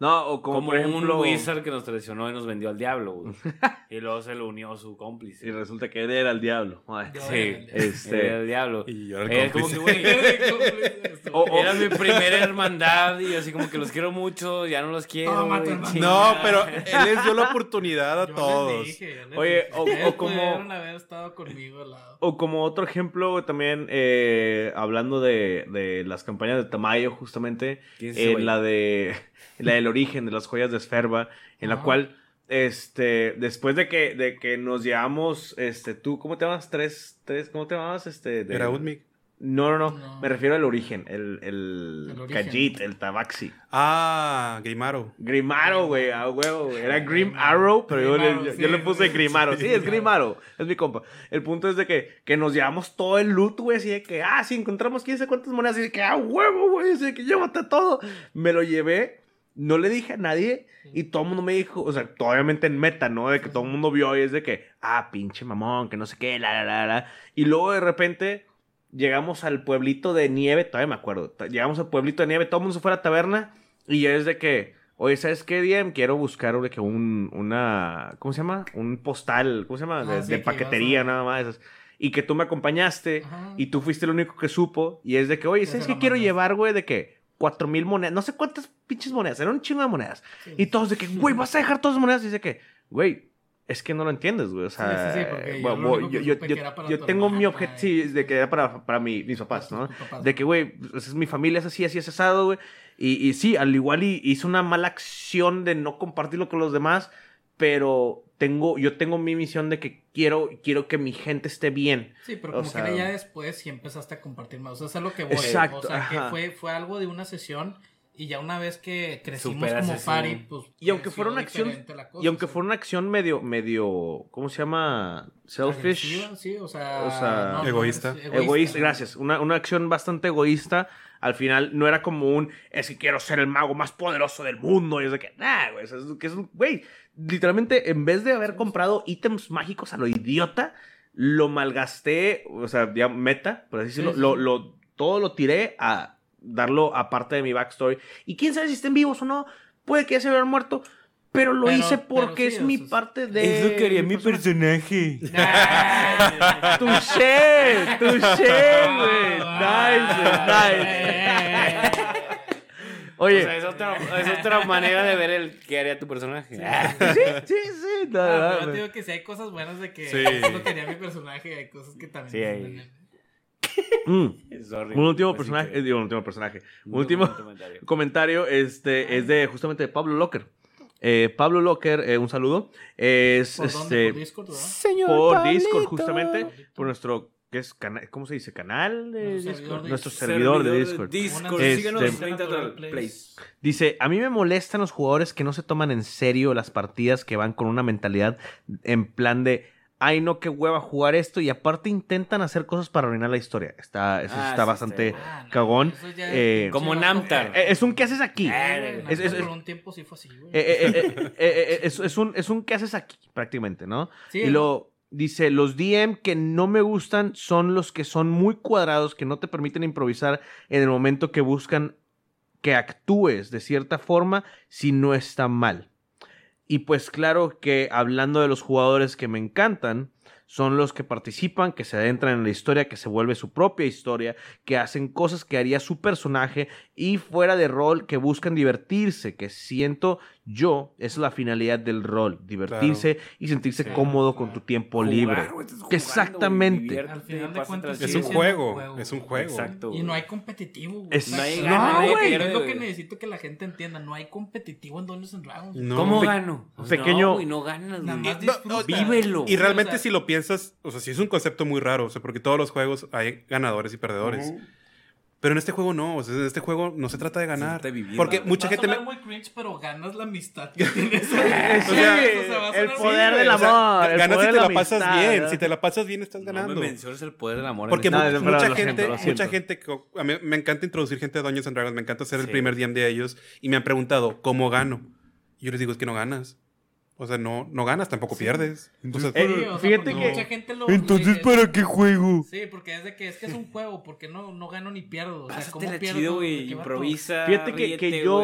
No, o como, Como, por ejemplo. un wizard que nos traicionó y nos vendió al diablo, güey. (laughs) y luego se lo unió a su cómplice. Y resulta que él era el diablo. Sí, era el- Este- era el diablo. Y yo era el Es como que, cómplice. güey, O- o- era mi primera hermandad y así como que los quiero mucho, ya no los quiero. Güey. No, pero él les dio la oportunidad a Yo les todos. dije, yo les Oye, dije. o- o como- pudieron haber estado conmigo al lado. O como otro ejemplo, también eh, hablando de, de las campañas de Tamayo, justamente, ¿Quién es ese en güey? la de (laughs) la del origen de las joyas de Esferba, en la cual, este, después de que, de que nos llevamos, este, tú, ¿cómo te llamas? Tres, tres, ¿cómo te llamas? Este, de- Era Udmig. No, no, no, No. me refiero al origen, el, el, El origen. Khajiit, el Tabaxi. Ah, Grimaro. Grimaro, güey, a huevo, güey. Era Grim Grimaro. Arrow, pero yo, le, yo, sí, yo le puse Grimaro. sí, Sí, es Grimaro. Es mi compa. El punto es de que, que nos llevamos todo el loot, güey. Así de que, ah, si encontramos quién sabe cuántas monedas. Y de que, ah, huevo, güey. Así de que llévate todo. Me lo llevé. No le dije a nadie. Y todo el mundo me dijo, o sea, obviamente en meta, ¿no? De que todo el mundo vio y es de que, ah, pinche mamón, que no sé qué, la, la, la, la. Y luego de repente llegamos al pueblito de nieve, todavía me acuerdo. Llegamos al pueblito de nieve, todo el mundo se fue a la taberna. Y ya es de que, oye, ¿sabes qué, DM? Quiero buscar de que un, una, ¿cómo se llama? Un postal, ¿cómo se llama? De, Ah, sí, de que paquetería, a- nada más. esas. Y que tú me acompañaste Ajá. y tú fuiste el único que supo. Y es de que, oye, Ya ¿sabes qué quiero llevar, güey? De que cuatro mil monedas, no sé cuántas pinches monedas, eran un chingo de monedas. Sí. Y todos de que, güey, vas a dejar todas las monedas. Y dice que, güey, es que no lo entiendes, güey. O sea, Sí, sí, sí, porque yo bueno, yo, yo- tengo mi objetivo, sí, de que era para, para mi- mis papás, ¿no? Papás. De que, güey, pues, es mi familia es así, así es asado, güey. Y, y sí, al igual y hice una mala acción de no compartirlo con los demás, pero tengo, yo tengo mi misión de que quiero, quiero que mi gente esté bien. Sí, pero O como sea- que ya después sí empezaste a compartir más. O sea, es a lo que voy. Exacto, O sea, que fue, fue algo de una sesión Y ya una vez que crecimos Superas como party, pues. Y aunque fuera una acción- diferente la cosa, Y aunque fuera una acción medio, medio, ¿cómo se llama? Selfish. agresiva, Sí, o sea. O sea, egoísta. Egoísta, gracias. Una, una acción bastante egoísta. Al final no era como un, es que quiero ser el mago más poderoso del mundo. Y es de que, nah, güey. Es, que es un, güey. Literalmente, en vez de haber comprado ítems mágicos a lo idiota, lo malgasté, o sea, ya meta, por así decirlo. Sí, sí, lo, lo- todo lo tiré a darlo aparte de mi backstory. Y quién sabe si estén vivos o no. Puede que ya se hubieran muerto. Pero lo Pero- hice pero porque sí, es o mi sea, parte de. Es lo que haría mi personaje. Touché, touché, güey. Nice, nice. (laughs) O Oye, sea, es otra, es otra manera de ver el que haría tu personaje. sí, sí, sí. no, Ah, no, pero no. te digo que si hay cosas buenas de que Sí. es lo que haría mi personaje, hay cosas que también. Sí, hay. Mm, (laughs) Sorry, Un último personaje, que- digo, un último personaje. Un último comentario. (laughs) comentario este, es de justamente de Pablo Locker. Eh, Pablo Locker, eh, un saludo. Es ¿Por dónde? este ¿Por Discord, verdad? Señor por Discord, Pablito. justamente, por nuestro, ¿qué es? ¿Cómo se dice? ¿Canal de Nuestro Discord? servidor de Nuestro Discord. servidor de Discord. Discord. Este- Síganos Este- 30 Natural Plays. Plays. Dice, a mí me molestan los jugadores que no se toman en serio las partidas que van con una mentalidad en plan de, ay no, qué hueva jugar esto y aparte intentan hacer cosas para arruinar la historia. Está, eso Ah, está sí, bastante Ah, no, cagón. eso ya Eh, es- Como Namtar. Eh, es un ¿qué haces aquí? Eh, Es- es- por un tiempo sí fue así, güey. Eh, eh, eh, eh, eh, eh, es, es un, es un ¿qué haces aquí? Prácticamente, ¿no? Sí, y lo dice, los DM que no me gustan son los que son muy cuadrados, que no te permiten improvisar en el momento que buscan que actúes de cierta forma si no está mal. Y pues claro que hablando de los jugadores que me encantan, son los que participan, que se adentran en la historia, que se vuelve su propia historia, que hacen cosas que haría su personaje y fuera de rol, que buscan divertirse, que siento yo es la finalidad del rol, divertirse y sentirse Sí, cómodo claro. con tu tiempo Jugar, libre. güey, jugando, Exactamente. güey, Al final de cuentas. Es un juego, juego, es un güey. juego. Exacto. Y no hay competitivo, güey. Es- No hay es- gana, no, es güey. lo güey. que necesito que la gente entienda. No hay competitivo en Dungeons and Dragons. No. ¿Cómo Pe- gano? pequeño- No, güey, no ganas, Nada güey. más disfruta. vívelo. Y realmente O sea, si lo piensas, o sea, sí es un concepto muy raro, o sea, porque todos los juegos hay ganadores y perdedores. Pero en este juego no, o sea, en este juego no se trata de ganar. de vivir, porque ¿no? mucha a gente me... muy cringe, pero ganas la amistad que tienes. (laughs) Sí, (laughs) O sea, va a el sonar poder del o sea, amor. el ganas poder si te la la pasas amistad, bien. ¿no? Si te la pasas bien, estás No me ganando. menciones el poder del amor. Porque No, mu- de- mucha gente, mucha gente, a mí me encanta introducir gente a Dungeons and Dragons, me encanta ser el Sí. primer DM de ellos y me han preguntado cómo gano. Y yo les digo, es que no ganas. O sea, no, no ganas, tampoco pierdes. Eh, o sea, fíjate que- mucha gente lo- Entonces, ¿para qué juego? Sí, porque es de que es que es un juego, porque no, no gano ni pierdo. O sea, ¿cómo Pásatela pierdo? chido, ¿De güey. qué va Improvisa. Fíjate que- que yo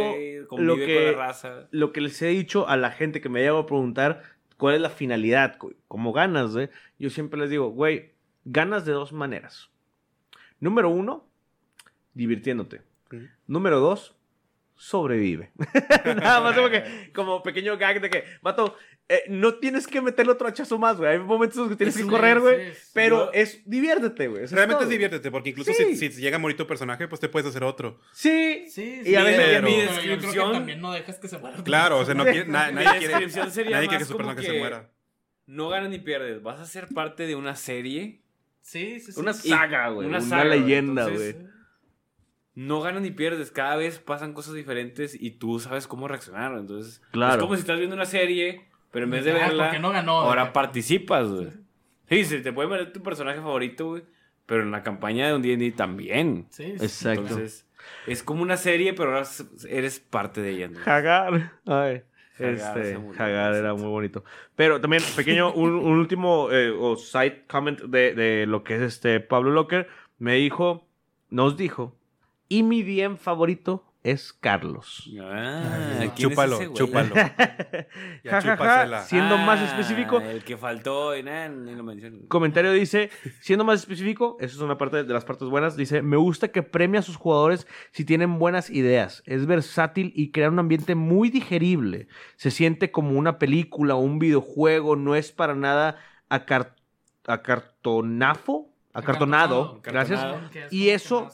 convive lo que- con la raza. Lo que les he dicho a la gente que me llega a preguntar cuál es la finalidad, cómo ganas, güey. Yo siempre les digo, güey, ganas de dos maneras. Número uno, divirtiéndote. Número dos, sobrevive. (laughs) Nada más como que, como pequeño gag de que, vato, eh, no tienes que meterle otro hachazo más, güey. Hay momentos en los que tienes Sí, que correr, güey. sí, sí. Pero Yo- es diviértete, güey. realmente es todo. diviértete, porque incluso Sí. si, si llega a morir tu personaje, pues te puedes hacer otro. Sí. Sí, Y a veces- pero, mi pero yo creo que descripción- también no dejas que se muera. Claro, o sea, no quiere, na- nadie quiere, descripción sería nadie quiere que su personaje se que muera. No ganas ni pierdes. Vas a ser parte de una serie. Sí, sí, sí. Una sí. saga, güey. una Una, leyenda, güey. No ganas ni pierdes. Cada vez pasan cosas diferentes y tú sabes cómo reaccionar. Entonces, Claro. es como si estás viendo una serie, pero en vez de Ah, verla, porque no ganó. ahora participas, güey. Sí, se te puede ver tu personaje favorito, güey. Pero en la campaña de un D&D también. Sí, sí. Exacto. Entonces, es como una serie, pero ahora eres parte de ella. ¿no? Hagar. Ay. Hagar este, Hagar era muy bonito. Pero también, pequeño, un, un último eh, o side comment de, de lo que es este Pablo Locker. Me dijo, nos dijo, y mi DM favorito es Carlos. Ah, ¿quién es chúpalo, chúpalo. (laughs) Ya Ja, ja, ja. chúpasela. Siendo más Ah, específico, El que faltó y nada, ni lo menciono. comentario dice, siendo más específico, eso es una parte de las partes buenas, dice, me gusta que premia a sus jugadores si tienen buenas ideas, es versátil y crea un ambiente muy digerible, se siente como una película o un videojuego, no es para nada acar- acartonafo, acartonado, Acartonado. gracias, Acartonado. Es Y eso-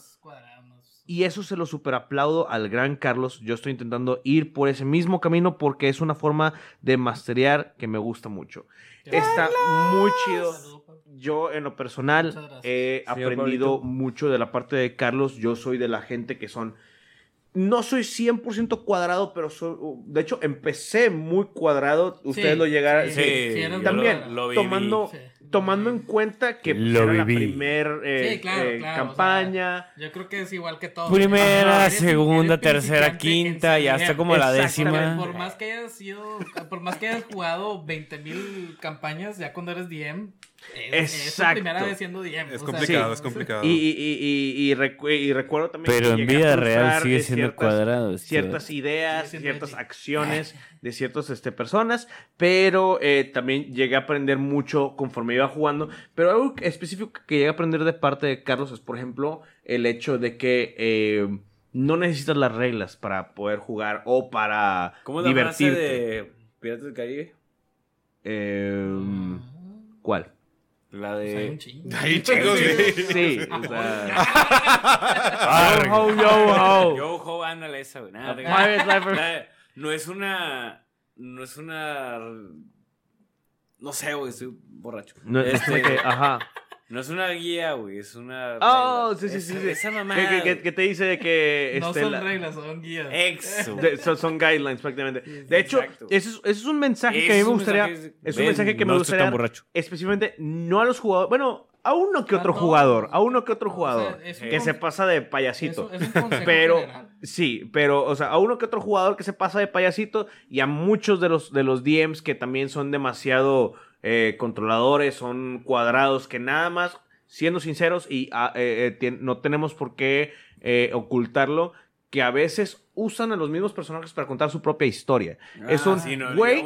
y eso se lo superaplaudo al gran Carlos. Yo estoy intentando ir por ese mismo camino porque es una forma de masterear que me gusta mucho. Está muy chido. Yo en lo personal he Señor aprendido Pablito. mucho de la parte de Carlos. Yo soy de la gente que son no soy 100% cuadrado, pero soy, de hecho empecé muy cuadrado. Ustedes Sí, lo llegaron. sí, También, lo- lo tomando, Sí. Tomando en cuenta que pues, Lo era la viví. primer eh, Sí, claro, eh, claro, o campaña. Yo creo que es igual que todo. Primera, Eres- segunda, eres tercera, quinta, y hasta como la décima. Por más que hayas sido, por más que hayas jugado 20.000 campañas, ya cuando eres DM, es, es Exacto. primera vez siendo DM. Es o sea, complicado, sí. es complicado. Y, y, y, recu- y recuerdo también Pero que en vida real sigue siendo ciertas- cuadrado. ciertas ideas, ciertas acciones de ciertas este, personas, pero eh, también llegué a aprender mucho conforme iba jugando. Pero algo específico que llegué a aprender de parte de Carlos es, por ejemplo, el hecho de que eh, no necesitas las reglas para poder jugar o para ¿Cómo es divertirte. de Piratas del Caribe? Eh, ¿Cuál? La O sea, hay un de... chingo. (laughs) Ay, chicos, sí. Sí, o sea, yo ho, yo ho. Yo, jo, ándale esa, güey. Nada, Nada, No es una... No es una... No sé, güey, estoy borracho. No, es Este, de que, ajá. No es una guía, güey, es una... Oh, sí, sí, Esa- sí. sí. Esa mamá. ¿Qué, qué- qué- qué te dice de que (laughs) No este, son la- reglas, son guías. Exo. de- son, son guidelines prácticamente? De hecho, ese es, es un mensaje que a mí es me gustaría. mensaje- Es un ven, mensaje que me no gustaría. tan borracho. Específicamente, no a los jugadores. Bueno, a uno que A otro todos. jugador. A uno que otro O sea, jugador. es un que se pasa de Es, payasito. un- es un Pero, general. sí, pero, o sea, a uno que otro jugador que se pasa de payasito y a muchos de los, de los DMs que también son demasiado eh, controladores, son cuadrados, que nada más, siendo sinceros, y ah, eh, eh, no tenemos por qué ocultarlo, que a veces usan a los mismos personajes para contar su propia historia. es Ah, un sí, no güey,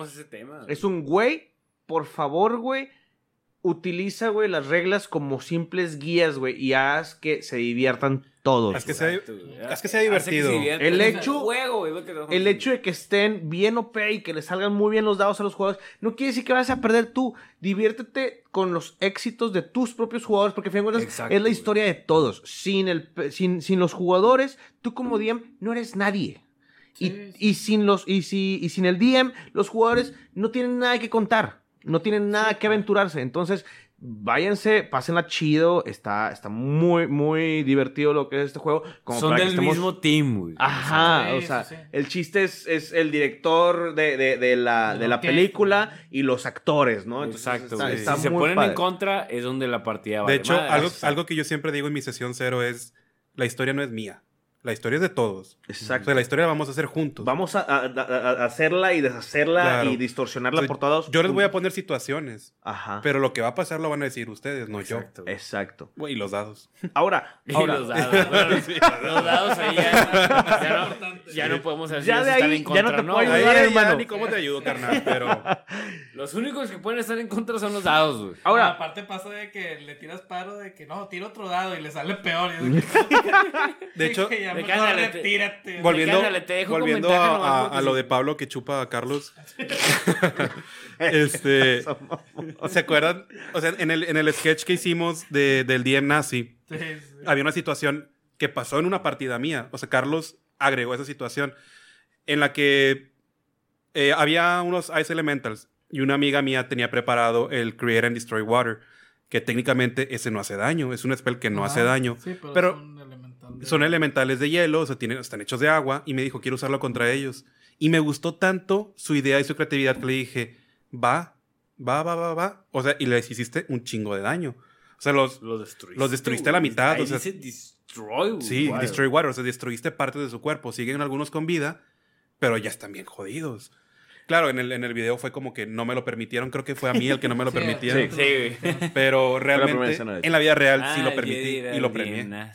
es un güey, por favor, güey, utiliza, güey, las reglas como simples guías, güey, y haz que se diviertan todos. Es que güey. sea- güey. es que sea divertido. se diviertan. El hecho- juego, güey, que El hecho de que estén bien OP y que les salgan muy bien los dados a los jugadores, no quiere decir que vas a perder tú. Diviértete con los éxitos de tus propios jugadores, porque al fin de cuentas Exacto, es la güey. historia de todos. Sin, el, sin, sin los jugadores, tú como DM no eres nadie. Y, Sí, sí. y sin los, y, si, y sin el DM, los jugadores no tienen nada que contar. No tienen nada que aventurarse. Entonces, váyanse, pásenla chido. Está, está muy, muy divertido lo que es este juego. Como Son del estemos- mismo team, güey. Ajá, Sí, o sea, sí. el chiste es, es el director de, de- de la, De la película y los actores, ¿no? Entonces, Exacto. está- güey. está si se ponen padre. en contra, es donde la partida va. De hecho, algo, algo que yo siempre digo en mi sesión cero es, la historia no es mía, la historia es de todos. O Exacto. sea, la historia la vamos a hacer juntos. Vamos a, a- a- a hacerla y deshacerla Claro. y distorsionarla O sea, por todos. Yo les voy a poner situaciones, Ajá. pero lo que va a pasar lo van a decir ustedes, no Exacto. yo. Exacto. Y los dados. Ahora, Y ahora los dados. bueno, los dados ahí ya, ya no, ya no podemos decir Ya de están ahí en ya no contra te o no. puedo Ahí ayudar, ya hermano. ni cómo te ayudo, carnal, pero... (laughs) Los únicos que pueden estar en contra son los dados, güey. Ahora, ahora, aparte pasa de que le tiras paro de que no, tira otro dado y le sale peor. y es de que- De (laughs) hecho, (laughs) de mejor que ándale, te- retírate. volviendo, Ándale, te dejo volviendo a, a- a lo de Pablo que chupa a Carlos. (laughs) este, (laughs) ¿Se acuerdan? O sea, en el, en el sketch que hicimos de, del DM nazi, Sí, sí. había una situación que pasó en una partida mía. O sea, Carlos agregó esa situación en la que eh, había unos Ice Elementals y una amiga mía tenía preparado el Create and Destroy Water, que técnicamente ese no hace daño, es un spell que no Ajá, hace daño. Sí, pero, pero son elementales. Son elementales de hielo, o sea, tienen, están hechos de agua, y me dijo, quiero usarlo contra ellos. Y me gustó tanto su idea y su creatividad que le dije, va, va, va, va, va. O sea, y les hiciste un chingo de daño. O sea, los, Los destruiste. Los destruiste a la mitad, Ahí o sea- dice destroy. Sí. Destroy Water, o sea, destruiste parte de su cuerpo. Siguen algunos con vida, pero ya están bien jodidos. Claro, en el, en el video fue como que no me lo permitieron. Creo que fue a mí el que no me lo (laughs) Sí, permitieron. Sí. Sí. Pero realmente, de en la vida real sí Ah, lo el permití y lo premié. Ah.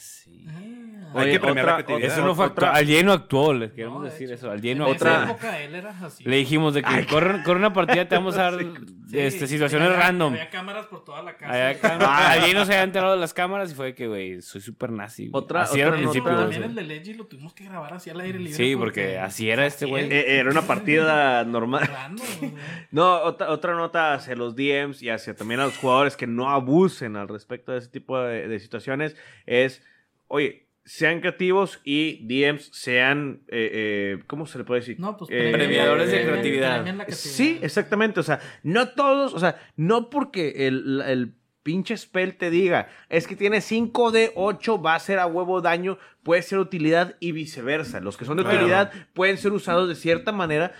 Hay Oye, que premiar otra- la creatividad. Eso no fue Otra-. Al lleno actuó, les queremos No, de decir hecho. eso. Al lleno En esa Otra- época él era así. Le dijimos de que corre, corre una partida, te vamos a dar (laughs) Sí, este, situaciones había- random. Había cámaras por toda la casa. Allá acá, al lleno se había enterado de las cámaras y fue que, güey, soy súper nazi. güey. Otra- así era otra al nota- principio. También el de Leggy lo tuvimos que grabar así al aire libre. Sí, porque así era este güey. eh, era una partida normal. No, otra, otra nota hacia los DMs y hacia también a los jugadores que no abusen al respecto de ese tipo de, de situaciones es, oye, sean creativos y DMs sean, eh, eh, ¿cómo se le puede decir? No, pues Eh, Premiadores de creatividad. creatividad. Sí, exactamente. O sea, no todos, o sea, no porque el, el pinche spell te diga, es que tiene 5 de 8, va a ser a huevo daño, puede ser utilidad y viceversa. Los que son de Claro. utilidad pueden ser usados de cierta manera.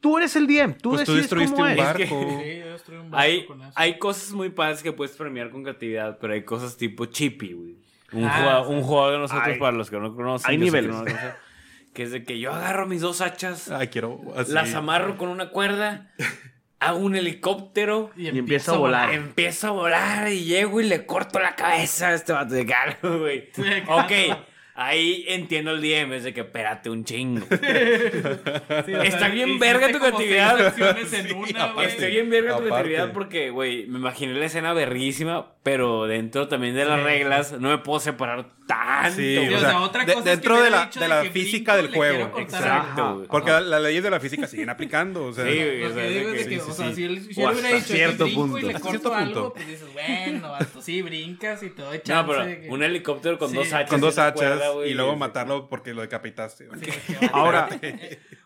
Tú eres el DM, tú Pues tú decides destruiste cómo un es. barco. Sí, yo destruí un barco Hay, con eso. hay cosas muy padres que puedes premiar con creatividad, pero hay cosas tipo chippy, güey. Un, Ah, jugador, un jugador de nosotros, Hay- para los que no conocen, hay que niveles. no conocen, que es de que yo agarro mis dos hachas, Ay, quiero así. las amarro con una cuerda, (laughs) hago un helicóptero, Y empieza a volar. empiezo a volar y llego y le corto la cabeza a este vato de caro, güey. Sí, (laughs) Ok. Ahí entiendo el DM, es de que espérate un chingo. (laughs) Sí, Está sea, bien verga tu creatividad. (laughs) güey. Está bien verga tu creatividad porque, güey, me imaginé la escena berrísima, pero dentro también de las Sí. reglas no me puedo separar tanto. Sí. Sí, o sea, otra de- cosa es que dentro de la- de de la física del juego. Exacto. Porque Ajá. la- las leyes de la física siguen aplicando. O sea, Sí. Lo o sea, que es de digo es de que- que, sí, o sí, sea, sí. si él, hubiera hasta dicho que cierto punto. y le corto cierto algo, pues dices, bueno, sí, brincas y te doy No, pero un helicóptero con Sí. dos hachas. con dos hachas güey, y luego matarlo porque lo decapitaste. Sí, (laughs) Ahora-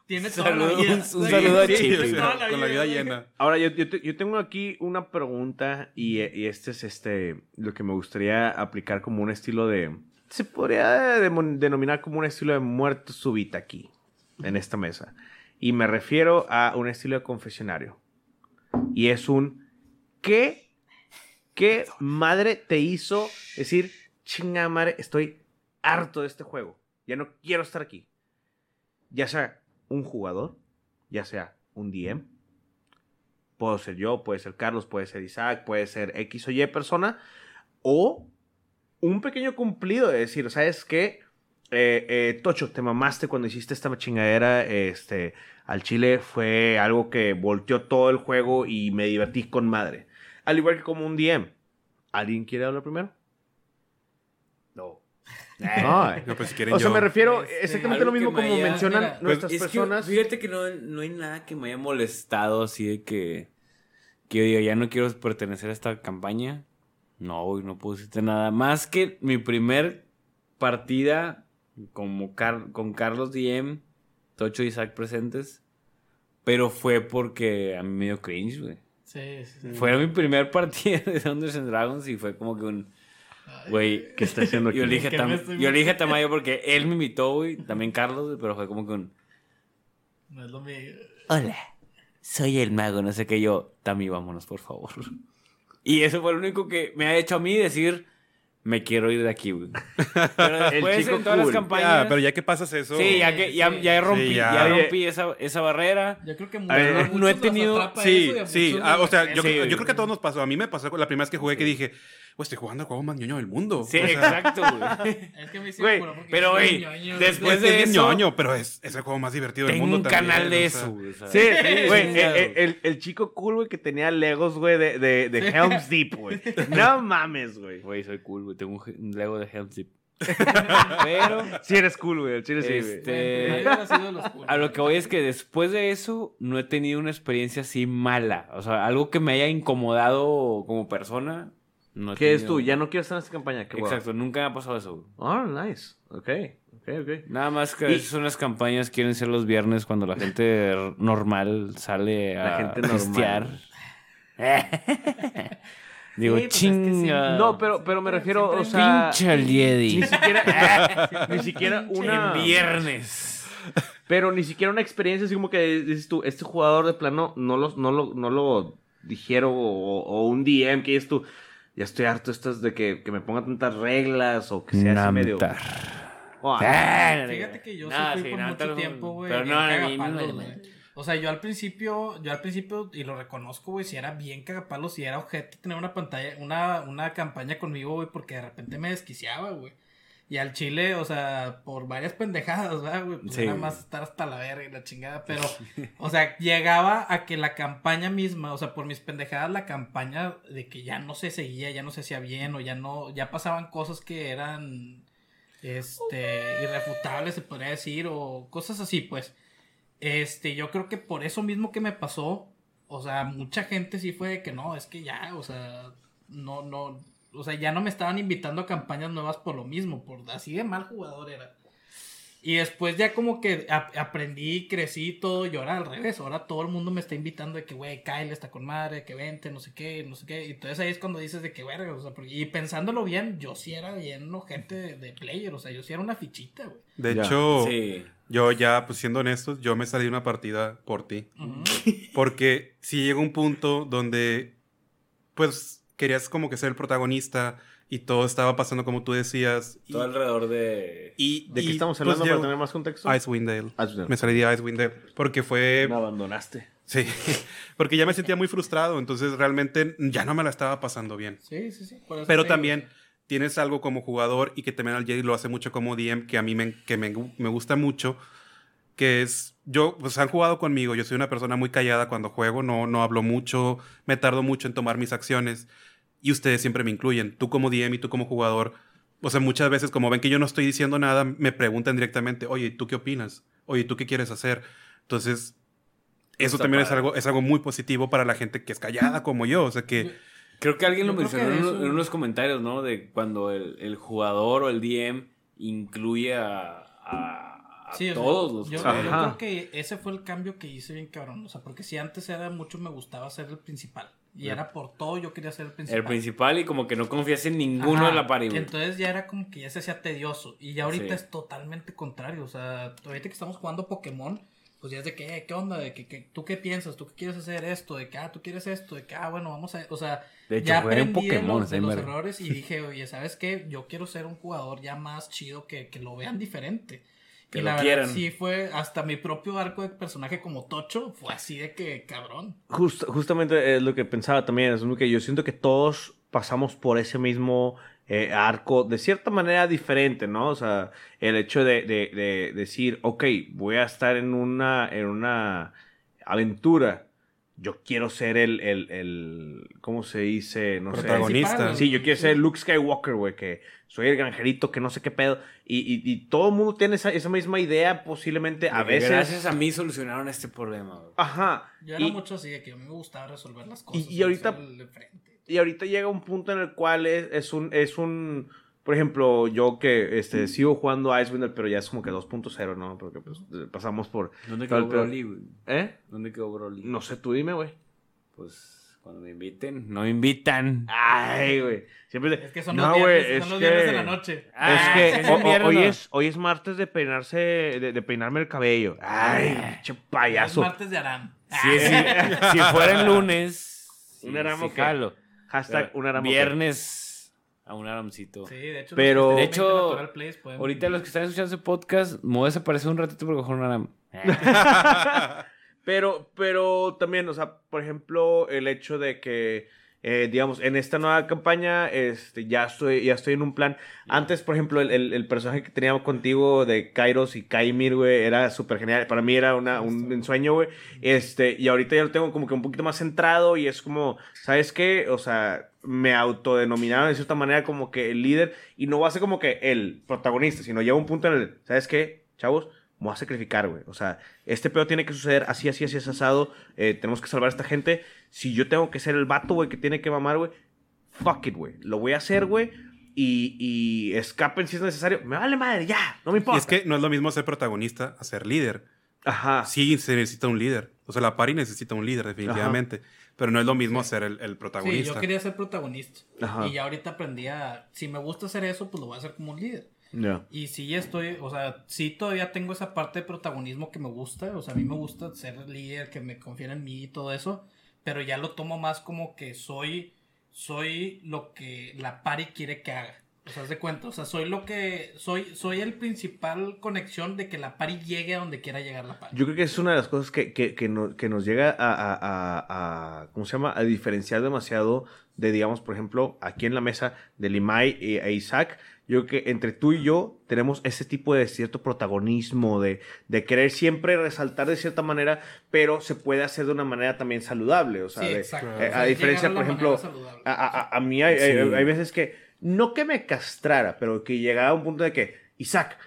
tiene toda la Saludos, vida. un Sí, saludo a con la vida llena. Ahora, yo, yo te- yo tengo aquí una pregunta y, y este es este lo que me gustaría aplicar como un estilo de... Se podría denominar como un estilo de muerte súbita aquí, en esta mesa. Y me refiero a un estilo de confesionario. Y es un... ¿Qué, qué madre te hizo decir, chinga madre, estoy harto de este juego? Ya no quiero estar aquí. Ya sea un jugador, ya sea un DM, puedo ser yo, puede ser Carlos, puede ser Isaac, puede ser X o Y persona, o un pequeño cumplido de decir, ¿sabes qué? Eh, eh, Tocho, te mamaste cuando hiciste esta chingadera este, al Chile, fue algo que volteó todo el juego y me divertí con madre. Al igual que como un DM. ¿Alguien quiere hablar primero? No. No, pues si quieren O sea, yo. me refiero Este, exactamente lo mismo como haya- mencionan mira, nuestras Es que, personas. fíjate que no, no hay nada que me haya molestado así de que, que yo diga, ya no quiero pertenecer a esta campaña. No, güey, no pusiste nada. Más que mi primer partida como Car- con Carlos DM, Tocho y Isaac presentes. Pero fue porque a mí me dio cringe, güey. Sí, sí, sí. Fue mi primer partida de Dungeons and Dragons y fue como que un... Güey, ¿Qué está haciendo aquí? yo le dije, ¿Qué a Tam- me estoy yo le dije a Tamayo porque él me invitó, güey. También Carlos, pero fue como que un... No es lo mío. Hola, soy el mago, no sé qué yo. Tami, vámonos, por favor. Y eso fue lo único que me ha hecho a mí decir, me quiero ir de aquí, güey. Pero (laughs) después chico en todas las cool. campañas... Ya, pero ya que pasas eso. Sí, ya que ya, Sí. ya rompí, Sí, ya. ya. rompí esa, esa barrera. Yo creo que A ver, no he tenido- Sí, sí. Ah, o sea, yo, Sí, creo- yo creo que a todos nos pasó. A mí me pasó la primera vez que jugué que dije, pues estoy jugando el juego más ñoño del mundo. Sí, O sea, exacto, güey. (laughs) Es que me hice Güey, porque pero, güey, después Es, de es eso- ñoño, pero es, es el juego más divertido del Tengo mundo un también, canal de o sea. eso, güey. Sí, sí, güey. El, el- el chico cool, güey, que tenía Legos, güey, de, de, de Helm's Deep, güey. (laughs) No mames, güey. Güey, soy cool, güey. Tengo un, un Lego de Helm Zip. (laughs) Pero, Sí eres cool, güey. Chile sí, güey. este... A lo que voy es que después de eso no he tenido una experiencia así mala. O sea, algo que me haya incomodado como persona. No ¿Qué es tú? Ya no quiero estar en esta campaña. Qué Exacto, nunca me ha pasado eso. Oh, nice. Ok, ok, ok. Nada más que Y- veces unas campañas quieren ser los viernes cuando la gente normal sale a La gente normal. (laughs) Digo, Sí, pues es que sí. chinga. No, pero, pero me refiero, o Siempre- sea... Pinche Liedi. Ni siquiera, (laughs) ni siquiera una... En viernes. Pero ni siquiera una experiencia así como que dices tú, este jugador de plano no lo, no lo, no lo dijeron o, o un DM que dices tú, ya estoy harto estas de que, que me pongan tantas reglas o que sea así medio... Namtar. Oh, Ah, Fíjate que yo nada, sí fui sí, por mucho tiempo, güey. Pero no. O sea, yo al principio, yo al principio, y lo reconozco, güey, si era bien cagapalos, si era objeto tener una pantalla, una, una campaña conmigo, güey, porque de repente me desquiciaba, güey. Y al chile, o sea, por varias pendejadas, ¿verdad, güey? Pues Sí, era güey. más estar hasta la verga y la chingada, pero, (laughs) o sea, llegaba a que la campaña misma, o sea, por mis pendejadas, la campaña de que ya no se seguía, ya no se hacía bien, o ya no, ya pasaban cosas que eran, este, irrefutables, se podría decir, o cosas así, pues. Este, yo creo que por eso mismo que me pasó, o sea, mucha gente sí fue de que no, es que ya, o sea, no, no, o sea, ya no me estaban invitando a campañas nuevas por lo mismo, por así de mal jugador era. Y después ya como que ap- aprendí, crecí todo y ahora al revés. Ahora todo el mundo me está invitando de que, güey, Kyle está con madre, que vente, no sé qué, no sé qué. Y entonces ahí es cuando dices de que, verga, o sea, porque- y pensándolo bien, yo sí era bien gente de, de player, o sea, yo sí era una fichita, güey. De Ya. hecho, Sí. yo ya, pues siendo honestos, yo me salí de una partida por ti. Porque sí llegó un punto donde, pues, querías como que ser el protagonista y todo estaba pasando como tú decías. Y, Todo alrededor de. y- ¿De qué estamos pues, hablando para llegó- tener más contexto? Icewind Dale. Icewind. Me salí de Icewind Dale. Porque fue... Me abandonaste. Sí, (laughs) porque ya me sentía muy frustrado, entonces realmente ya no me la estaba pasando bien. Sí, sí, sí. Pero te digo, también tienes algo como jugador y que también al Jay lo hace mucho como DM, que a mí me, que me, me gusta mucho, que es, yo, pues han jugado conmigo, yo soy una persona muy callada cuando juego, no, no hablo mucho, me tardo mucho en tomar mis acciones y ustedes siempre me incluyen, tú como DM y tú como jugador. O sea, muchas veces como ven que yo no estoy diciendo nada, me preguntan directamente, oye, ¿tú qué opinas? Oye, ¿tú qué quieres hacer? Entonces, eso Está también es algo, es algo muy positivo para la gente que es callada como yo. O sea, que... Creo que alguien lo mencionó en, eso- uno- en unos comentarios, ¿no? De cuando el, el jugador o el DM incluye a, a- a Sí, sea, todos los yo, creo que ese fue el cambio que hice bien cabrón. O sea, porque si antes era mucho me gustaba ser el principal. Y era por todo yo quería ser el principal. El principal y como que no confías en ninguno Ajá, de la pari, güey. Entonces ya era como que ya se hacía tedioso. Y ya ahorita Sí. es totalmente contrario. O sea, ahorita que estamos jugando Pokémon, pues ya es de que, eh, ¿qué onda? De que, que, ¿tú qué piensas? ¿Tú qué quieres hacer esto? De que, ah, tú quieres esto. De que, ah, bueno, vamos a. O sea, De hecho, ya jugué en aprendí de Pokémon, los, de los errores y (laughs) dije, oye, ¿sabes qué? Yo quiero ser un jugador ya más chido que, que lo vean diferente. Que y lo la quieran. verdad, sí fue hasta mi propio arco de personaje como Tocho, fue así de que, cabrón. Just- justamente es lo que pensaba también, es lo que yo siento que todos pasamos por ese mismo eh, arco de cierta manera diferente, ¿no? O sea, el hecho de, de- de decir, ok, voy a estar en una, en una aventura, yo quiero ser el, el, el ¿cómo se dice? No sé. Protagonista. Sí, yo quiero ser Luke Skywalker, güey, que soy el granjerito, que no sé qué pedo. Y, y- y todo el mundo tiene esa, esa misma idea, posiblemente, a veces. Gracias a mí solucionaron este problema, güey. Ajá. Yo era Y- mucho así de que a mí me gustaba resolver las cosas. y ahorita-. Y ahorita llega un punto en el cual es, es un, es un, por ejemplo, yo que este, sigo jugando a Icewind, pero ya es como que 2.0, ¿no? Porque pues, pasamos por... ¿Dónde quedó. Broly, güey? ¿Eh? ¿Dónde quedó Broly? No sé, tú dime, güey. Pues cuando me inviten. No me invitan. Ay, güey. Siempre Es que son no, los güey, viernes, es son los que- viernes de la noche. Es Ah, que sí, es o- en o- viernes, hoy, es, hoy es martes de peinarse, de, de peinarme el cabello. Ay, pinche Es payaso. martes de Aram. Si, si, (laughs) si fuera el lunes. sí, Un Aram, sí. Hashtag Pero un aramo. Viernes a un aramcito. Sí, de hecho. Pero- De hecho, Place Ahorita los que están escuchando ese podcast, me voy a desaparecer un ratito porque mejor un aram. (laughs) Pero, pero también, o sea, por ejemplo, el hecho de que, eh, digamos, en esta nueva campaña, este, ya estoy, ya estoy en un plan. Antes, por ejemplo, el, el- el personaje que teníamos contigo de Kairos y Kaimir, güey, era súper genial. Para mí era una, un ensueño, güey. Este, y ahorita ya lo tengo como que un poquito más centrado y es como, ¿sabes qué? O sea, me autodenominaron de cierta manera como que el líder y no va a ser como que el protagonista, sino llega un punto en el, ¿sabes qué, chavos? Me voy a sacrificar, güey. O sea, este pedo tiene que suceder así, así, así, asado. Eh, tenemos que salvar a esta gente. Si yo tengo que ser el vato, güey, que tiene que mamar, güey, fuck it, güey. Lo voy a hacer, güey. Y, y escapen si es necesario. Me vale madre, ya. No me Y importa. es que no es lo mismo ser protagonista a ser líder. Ajá. Sí, se necesita un líder. O sea, la pari necesita un líder, definitivamente. Pero no es lo mismo ser el, el Sí, protagonista. yo quería ser protagonista. Ajá. Y ya ahorita aprendí a. Si me gusta hacer eso, pues lo voy a hacer como un líder. Y sí estoy, o sea, sí todavía tengo esa parte de protagonismo que me gusta, o sea, a mí me gusta ser líder, que me confíen en mí y todo eso, pero ya lo tomo más como que soy, soy lo que la pari quiere que haga. O sea, de cuenta, o sea, soy lo que, soy, soy el principal conexión de que la pari llegue a donde quiera llegar la pari. Yo creo que es una de las cosas que, que, que, no- que nos llega a, a- a- a- ¿cómo se llama? A diferenciar demasiado de, digamos, por ejemplo, aquí en la mesa de Limay e, e Isaac. Yo creo que entre tú y yo tenemos ese tipo de cierto protagonismo, de, de querer siempre resaltar de cierta manera, pero se puede hacer de una manera también saludable. O sea, sí, de- eh, a diferencia, por ejemplo, a, a- a mí hay, Sí. hay- hay veces que, no que me castrara, pero que llegaba a un punto de que, Isaac,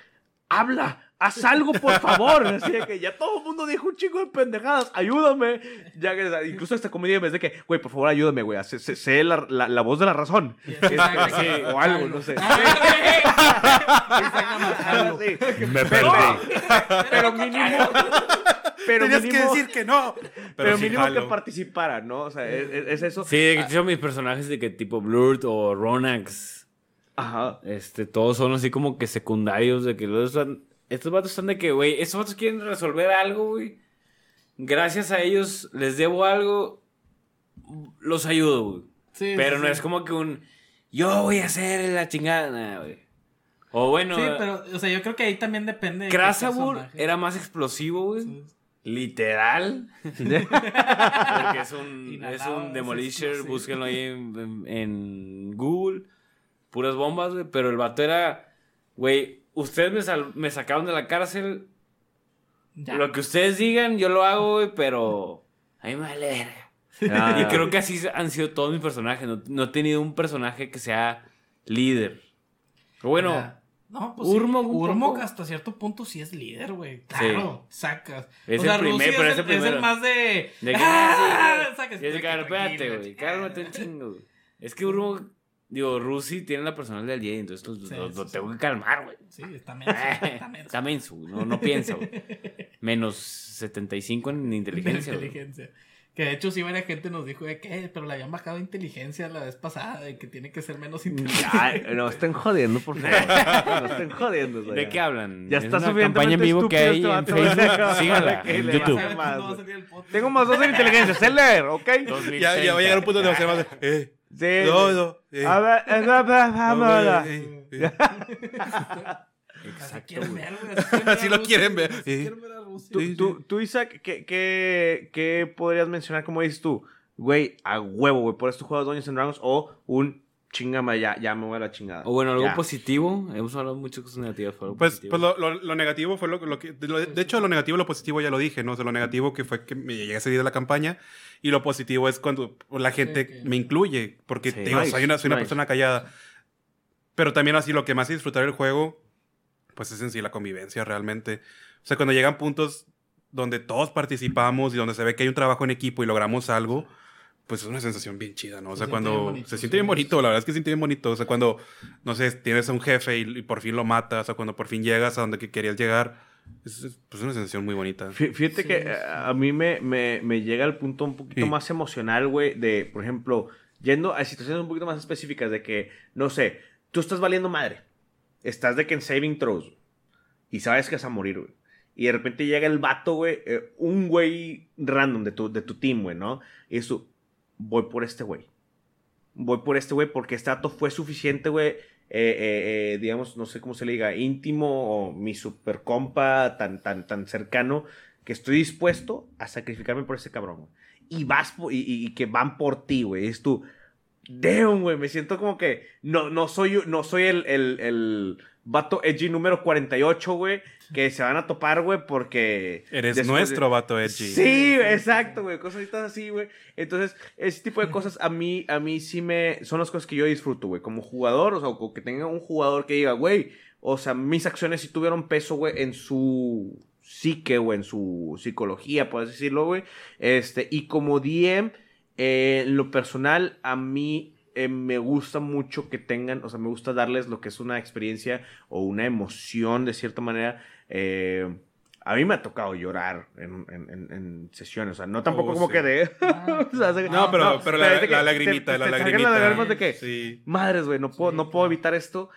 habla, haz algo, por favor. (laughs) Así de que ya todo el mundo dijo un chingo de pendejadas, ayúdame. Ya que, incluso esta comedia me dice que, güey, por favor, ayúdame, güey, sé, sé- sé la, la- la voz de la razón. Sí, o algo, no sé. (laughs) Exacto. Sí. Me Pero, perdí. (laughs) pero mínimo. Pero Tenías mínimo, que decir que no. (laughs) pero sí mínimo que participara, ¿no? O sea, es, es- es eso. Sí, de hecho, mis personajes de que tipo Blurt o Ronax, Ajá. este, todos son así como que secundarios, de que los están- estos vatos están de que, güey, estos vatos quieren resolver algo, güey. Gracias a ellos les debo algo, los ayudo, güey. Sí, Pero sí, no sí. es como que un, yo voy a hacer la chingada, güey. O bueno, Sí, pero, o sea, yo creo que ahí también depende de Krasabur personaje. era más explosivo, güey. Sí. Literal. Porque es un, es un Demolisher, búsquenlo ahí en, en- en Google. Puras bombas, güey. Pero el vato era, güey, ustedes me, sal- me sacaron de la cárcel. Ya. Lo que ustedes digan, yo lo hago, güey, pero a mí me vale verga. Ah. Y creo que así han sido todos mis personajes. No, no he tenido un personaje que sea líder. Pero bueno, Ya. No, pues Urmog sí. poco. hasta cierto punto sí es líder, güey. Claro, sacas. Es o sea, el primer- pero es, el el, es el más de... De que, (laughs) ¡Ah! sí, Sacas, es tranquilo, güey. Cálmate un chingo, güey. Es que Urmo, digo, Rusi tiene la personalidad del día, entonces lo, Sí, lo- sí, lo sí. tengo que calmar, güey. Sí, está menso, (laughs) está menso. Está menso, no, no piensa, güey. (laughs) Menos 75 en inteligencia, güey. inteligencia. Que de hecho sí varias gente nos dijo de que, pero le habían bajado inteligencia la vez pasada, de que tiene que ser menos inteligente. Ay, no estén jodiendo, por favor. No estén jodiendo. ¿De ya. qué hablan? Ya Es está suficientemente campaña en vivo que hay este en. Facebook. (laughs) Síganla, en YouTube. baja ¿Sabes más, podcast? Tengo más dos en inteligencia, sé leer, ¿ok? Ya, ya va a llegar un punto donde va a ser más de. Eh, Sí. no, no. eh, A ver, eh, no, eh, bla. eh, (laughs) Así Exacto, quieren güey. ver. (laughs) Así lo quieren ver. Así quieren ver Tú, Sí, tú, tú, Isaac, ¿qué, qué, qué podrías mencionar como dices tú? Güey, a huevo, güey, por esto juegas Dungeons and Dragons o un chingama, ya, ya me voy a la chingada. O bueno, algo Ya. positivo. Hemos hablado muchas cosas negativas. pero algo Pues, positivo. pues lo, lo- lo negativo fue lo, lo que. lo- de hecho, lo negativo y lo positivo ya lo dije, ¿no? O sea, lo negativo que fue que me llegué a salir de la campaña. Y lo positivo es cuando la gente me incluye. Porque Sí. digo, Nice, soy una, soy una nice. persona callada. Pero también así lo que hace disfrutar el juego, pues es en sí la convivencia realmente. O sea, cuando llegan puntos donde todos participamos y donde se ve que hay un trabajo en equipo y logramos algo, pues es una sensación bien chida, ¿no? O Se sea, cuando bonito, se siente bien bonito, la verdad es que se siente bien bonito. O sea, cuando, no sé, tienes a un jefe y, y por fin lo matas, o cuando por fin llegas a donde que querías llegar, es, es, pues, una sensación muy bonita. Fí- Fíjate Sí, que sí. eh, a mí me, me, me llega al punto un poquito Sí. más emocional, güey, de, por ejemplo, yendo a situaciones un poquito más específicas de que, no sé, tú estás valiendo madre. Estás de que en saving throws. Y sabes que vas a morir, güey. Y de repente llega el vato, güey, eh, un güey random de tu, de tu team, güey, ¿no? Y es voy por este güey. Voy por este güey porque este dato fue suficiente, güey. eh, eh, eh, digamos, no sé cómo se le diga, íntimo o mi super compa tan, tan, tan cercano que estoy dispuesto a sacrificarme por ese cabrón. güey. Y vas y- y que van por ti, güey. Es tú, damn, güey. Me siento como que no, no soy, no soy el, el, el vato edgy número 48, güey. Que se van a topar, güey, porque. Eres de- nuestro vato edgy. Sí, exacto, güey, cosas así, güey. Entonces, ese tipo de cosas a mí, a mí sí me, son las cosas que yo disfruto, güey, como jugador, o sea, o que tenga un jugador que diga, güey, o sea, mis acciones sí tuvieron peso, güey, en su psique o en su psicología, puedes decirlo, güey. Este, y como DM, eh, en lo personal, a mí eh, me gusta mucho que tengan, o sea, me gusta darles lo que es una experiencia o una emoción de cierta manera. eh, a mí me ha tocado llorar en, en- en- en sesiones, o sea, no tampoco Oh, como sí. que de... (laughs) Ah, o sea, de- No, pero, pero la, la lagrimita, te- la te lagrimita. las lágrimas de que, Sí. madres, güey, no puedo, Sí, no puedo evitar esto.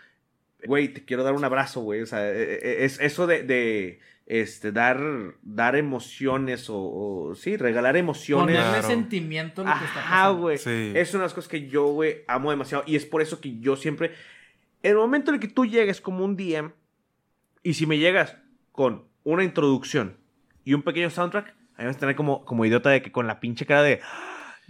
Güey, te quiero dar un abrazo, güey. O sea, eh, eh, es eso de, de, este, dar, dar emociones o, o, sí, regalar emociones. Ponerle Claro. sentimiento a lo que está Ajá, pasando. güey. Sí. Es una de las cosas que yo, güey, amo demasiado. Y es por eso que yo siempre. En el momento en el que tú llegues como un DM, y si me llegas con una introducción y un pequeño soundtrack, ahí vas a tener como, como idiota de que con la pinche cara de.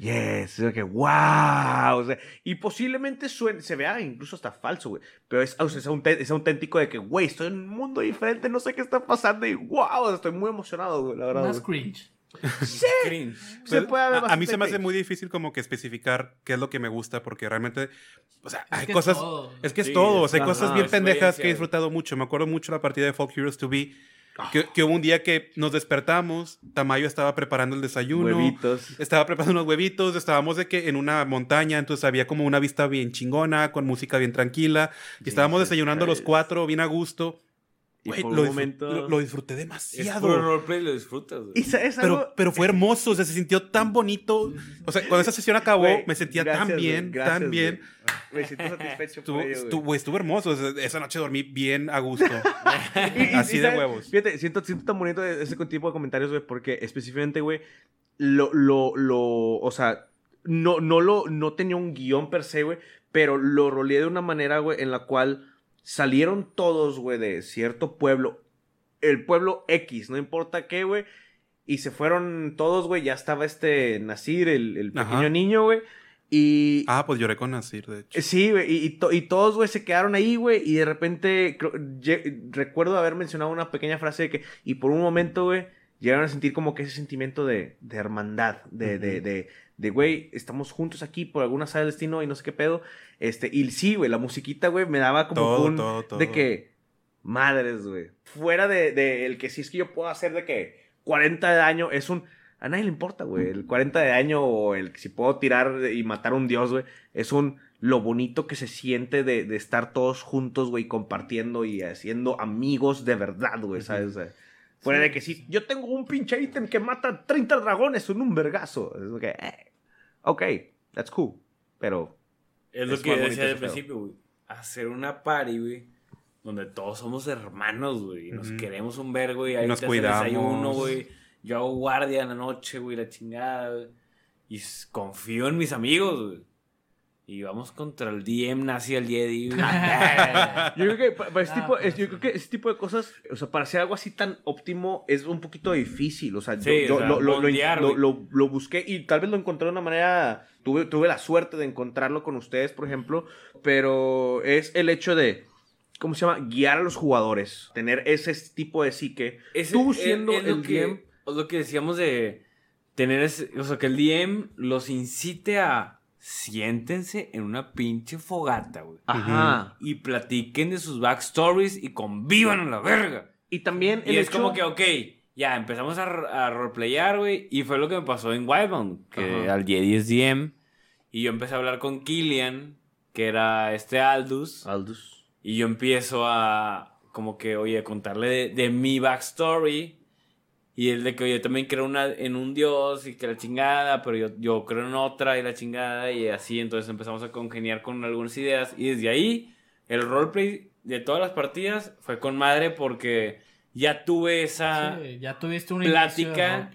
"Ah, Yes, que wow. O sea, y posiblemente suene, se vea incluso hasta falso, güey. Pero es, o sea, es, es auténtico de que, güey, estoy en un mundo diferente, no sé qué está pasando y wow, estoy muy emocionado, güey, la verdad. Más cringe. (laughs) Cringe. Se puede haber a, a mí se me hace cringe. muy difícil como que especificar qué es lo que me gusta porque realmente, o sea, Es hay es cosas, todo. es que es Sí, todo, o es- sea, hay cosas bien pendejas que he disfrutado mucho. Me acuerdo mucho la partida de Folk Heroes to Be. Que, que hubo un día que nos despertamos, Tamayo estaba preparando el desayuno, Huevitos. estaba preparando unos huevitos, estábamos de que en una montaña, entonces había como una vista bien chingona, con música bien tranquila, y estábamos desayunando los cuatro bien a gusto. Y Güey, por lo, un disfr- momento- lo- lo disfruté Es demasiado. puro roleplay lo disfrutas, güey. Pero, pero fue hermoso, o sea, se sintió tan bonito. O sea, cuando esa sesión acabó, Güey, me sentía gracias, tan bien, gracias, tan bien. Me siento satisfecho Estuvo, por ello, estuvo, estuvo hermoso. esa noche dormí bien a gusto. (laughs) Y- y- Así y de ¿sabes? huevos. Fíjate, siento, siento tan bonito ese tipo de comentarios, güey, porque específicamente, güey, lo, lo, lo, o sea, no, no lo, no tenía un guion per se, güey, pero lo roleé de una manera, güey, en la cual salieron todos, güey, de cierto pueblo, el pueblo X, no importa qué, güey, y se fueron todos, güey, ya estaba este Nasir, el, el pequeño Ajá. niño, güey, y, Ah, pues lloré con Nasir, de hecho. Sí, güey, y, y to- y todos, güey, se quedaron ahí, güey, y de repente creo- recuerdo haber mencionado una pequeña frase de que, y por un momento, güey, llegaron a sentir como que ese sentimiento de, de hermandad, de, de, de, de, güey, estamos juntos aquí por alguna sala del destino y no sé qué pedo. Este, y sí, güey, la musiquita, güey, me daba como Todo, un, todo, todo. de que, madres, güey, fuera de, de el que si es que yo puedo hacer de que 40 de daño, es un... A nadie le importa, güey. El 40 de daño o el que si puedo tirar y matar a un dios, güey. Es un lo bonito que se siente de, de estar todos juntos, güey, compartiendo y haciendo amigos de verdad, güey, ¿sabes? O sea, fuera Sí, de que si yo tengo un pinche ítem que mata 30 dragones en un vergazo. Es que, eh, ok, that's cool. Pero, Es lo Es que decía al principio, güey. Hacer una party, güey. Donde todos somos hermanos, güey. y Nos Ujú. queremos un vergo, y Y ahí nos cuidamos. desayuno, güey. Yo hago guardia en la noche, güey, la chingada, güey. Y confío en mis amigos, güey. Y vamos contra el DM nazi el Jedi. (laughs) (laughs) Yo creo que pa- para ese Ah, tipo, pues es- yo creo que ese tipo de cosas, o sea, para hacer algo así tan óptimo es un poquito difícil. O sea, yo, Sí, yo o sea, lo, lo- lo- bondear, lo- güey. lo- lo busqué y tal vez lo encontré de una manera. Tuve, tuve la suerte de encontrarlo con ustedes, por ejemplo. Pero es el hecho de. ¿Cómo se llama? Guiar a los jugadores. Tener ese tipo de psique. Ese- Tú siendo es el que, DM. es lo que decíamos de tener ese, o sea, que el DM los incite a siéntense en una pinche fogata, güey. Ajá. Y platiquen de sus backstories y convivan a la verga. Y también el Y es hecho- como que, ok, ya empezamos a, a roleplayar, güey. Y fue lo que me pasó en Wildbound, que Ajá. al Jedi es DM. Y yo empecé a hablar con Killian, que era este Aldous. Aldous. Y yo empiezo a, como que, oye, contarle de, de mi backstory. Y él de que, oye, también creo una, en un dios y que la chingada, pero yo, yo creo en otra y la chingada. Y así, entonces empezamos a congeniar con algunas ideas. Y desde ahí, el roleplay de todas las partidas fue con madre porque ya tuve esa Sí, ya tuviste una Plática.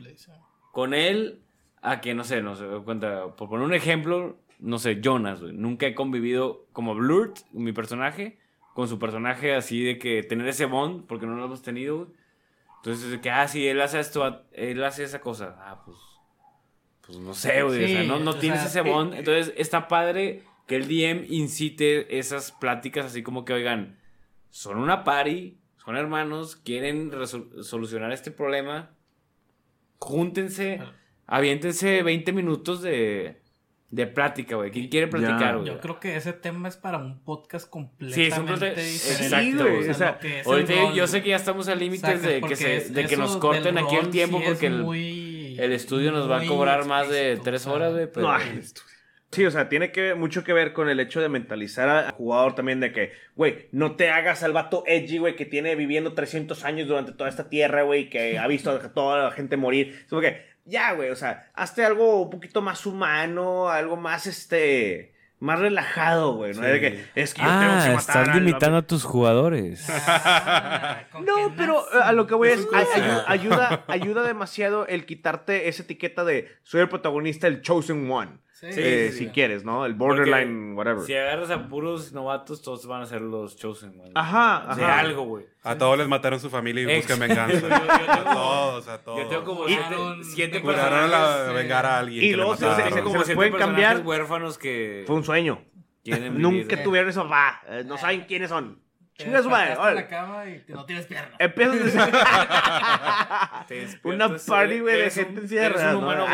con él a que, no sé, no sé, cuenta, por poner un ejemplo, no sé, Jonas. Nunca he convivido como Blurt, mi personaje, con su personaje así de que tener ese bond, porque no lo hemos tenido. Entonces, de que, ah, sí, él hace esto, él hace esa cosa. Ah, pues, pues no sé, güey. o sea, no, no o tienes sea, ese bond. Entonces, está padre que el DM incite esas pláticas así como que, oigan, son una party, son hermanos, quieren solucionar este problema. Júntense, aviéntense 20 minutos de, de plática, güey. ¿Quién quiere platicar, güey? Yo creo que ese tema es para un podcast completamente Sí, es un prote- diferente. Exacto, güey, o sea, rol, yo sé que ya estamos al límite Exacto, de que, porque se, de que nos corten aquí el tiempo sí porque el, muy- el estudio nos va a cobrar más de tres horas, güey. Pero... No, Sí, o sea, tiene que mucho que ver con el hecho de mentalizar al jugador también de que, güey, no te hagas al vato edgy, güey, que tiene viviendo 300 años durante toda esta tierra, güey, que ha visto a toda la gente morir. Es como que, ya, güey, o sea, hazte algo un poquito más humano, algo más, este, más relajado, güey, ¿no? Sí. De que, es que yo tengo que Ah, matar estás limitando a tus jugadores. (laughs) Ah, ¿con No, pero a lo que voy es, Eso ay- es ayu- cosa. ayuda, ayuda demasiado el quitarte esa etiqueta de soy el protagonista, el chosen one. Sí, eh, sí, si sí. quieres, ¿no? El Porque borderline, whatever. Si agarras a puros novatos, todos van a ser los chosen, güey. Ajá, De ajá. algo, güey. A todos les mataron su familia y Ex- buscan venganza. (laughs) Yo- yo tengo- a todos, a todos. Yo tengo como siete, siete personajes. a eh, vengar a alguien y que luego se- como se pueden cambiar. huérfanos que Fue un sueño. Nunca Eh. tuvieron eso, va. eh, no saben quiénes son. Te Chinga su madre, en la cama y te- no tienes pierna. Empiezas a Te (laughs) Una party, güey, de gente encierrada. un ¿no? humano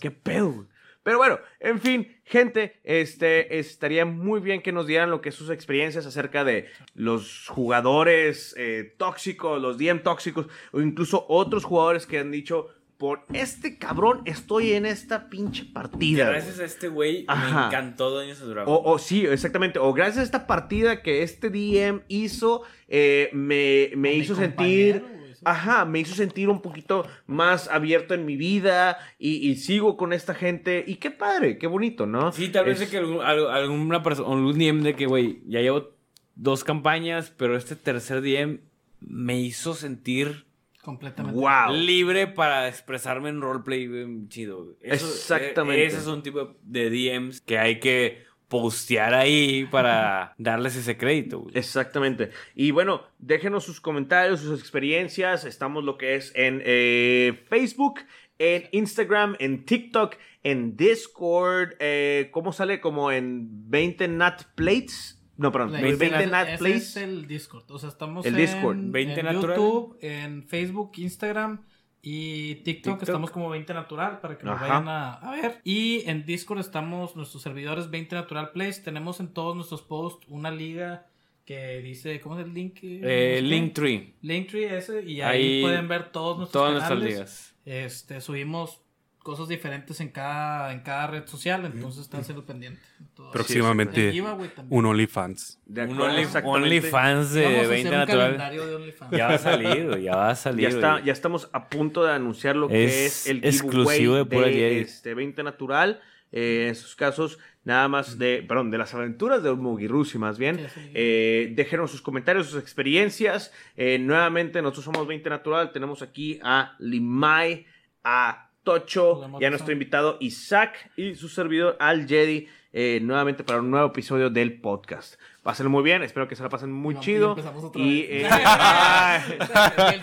Qué pedo, güey. Pero bueno, en fin, gente, este, estaría muy bien que nos dieran lo que es sus experiencias acerca de los jugadores eh, tóxicos, los DM tóxicos, o incluso otros jugadores que han dicho, por este cabrón estoy en esta pinche partida. güey". Gracias a este güey me encantó Dungeons and Dragons. O, o sí, exactamente. O gracias a esta partida que este DM hizo, eh, me, me hizo sentir... compañero. Ajá, me hizo sentir un poquito más abierto en mi vida y, y sigo con esta gente. Y qué padre, qué bonito, ¿no? Sí, tal vez Es- de que algún- alguna persona, algún DM de que, güey, ya llevo dos campañas, pero este tercer DM me hizo sentir Completamente. Wow. libre para expresarme en roleplay chido. Eso- Exactamente. eh, Ese es un tipo de DMs que hay que postear ahí para darles ese crédito. güey. Exactamente. Y bueno, déjenos sus comentarios, sus experiencias. Estamos lo que es en eh, Facebook, en Instagram, en TikTok, en Discord. eh, ¿Cómo sale? Como en 20 Nat Plates. No, perdón, Like, 20, ese- Nat ese Plates. es el Discord. O sea, estamos El en, Discord. 20 en natural. YouTube, en Facebook, Instagram y TikTok, TikTok. Estamos como 20 Natural para que nos Ajá. vayan a, a ver. Y en Discord estamos nuestros servidores 20 Natural Place. Tenemos en todos nuestros posts una liga que dice, ¿cómo es el link? Eh, Linktree. Linktree ese y ahí, Ahí pueden ver todos nuestros Todas nuestras canales. ligas. Este, subimos cosas diferentes en cada, en cada red social, entonces están siendo pendientes. Entonces, Próximamente también. un OnlyFans. De Un Only-. OnlyFans Vamos a de hacer 20 un natural. calendario de OnlyFans. Ya va a salir, ya va a salir. Ya, está, güey. ya estamos a punto de anunciar lo que Es es el exclusivo de pura este 20 natural. Eh, en sus casos, nada más de, perdón, de las aventuras de Mugirusi, más bien. Sí, sí. Eh, déjenos sus comentarios, sus experiencias. Eh, nuevamente, nosotros somos 20 Natural. Tenemos aquí a Limay, a Tocho, y a nuestro invitado Isaac y su servidor Al Jedi. eh, nuevamente para un nuevo episodio del podcast. Pásenlo muy bien, espero que se la pasen muy Y chido. empezamos otra Y, eh,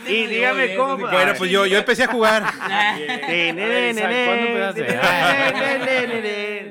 y dígame hoy cómo- Bueno, pues yo, yo empecé a jugar.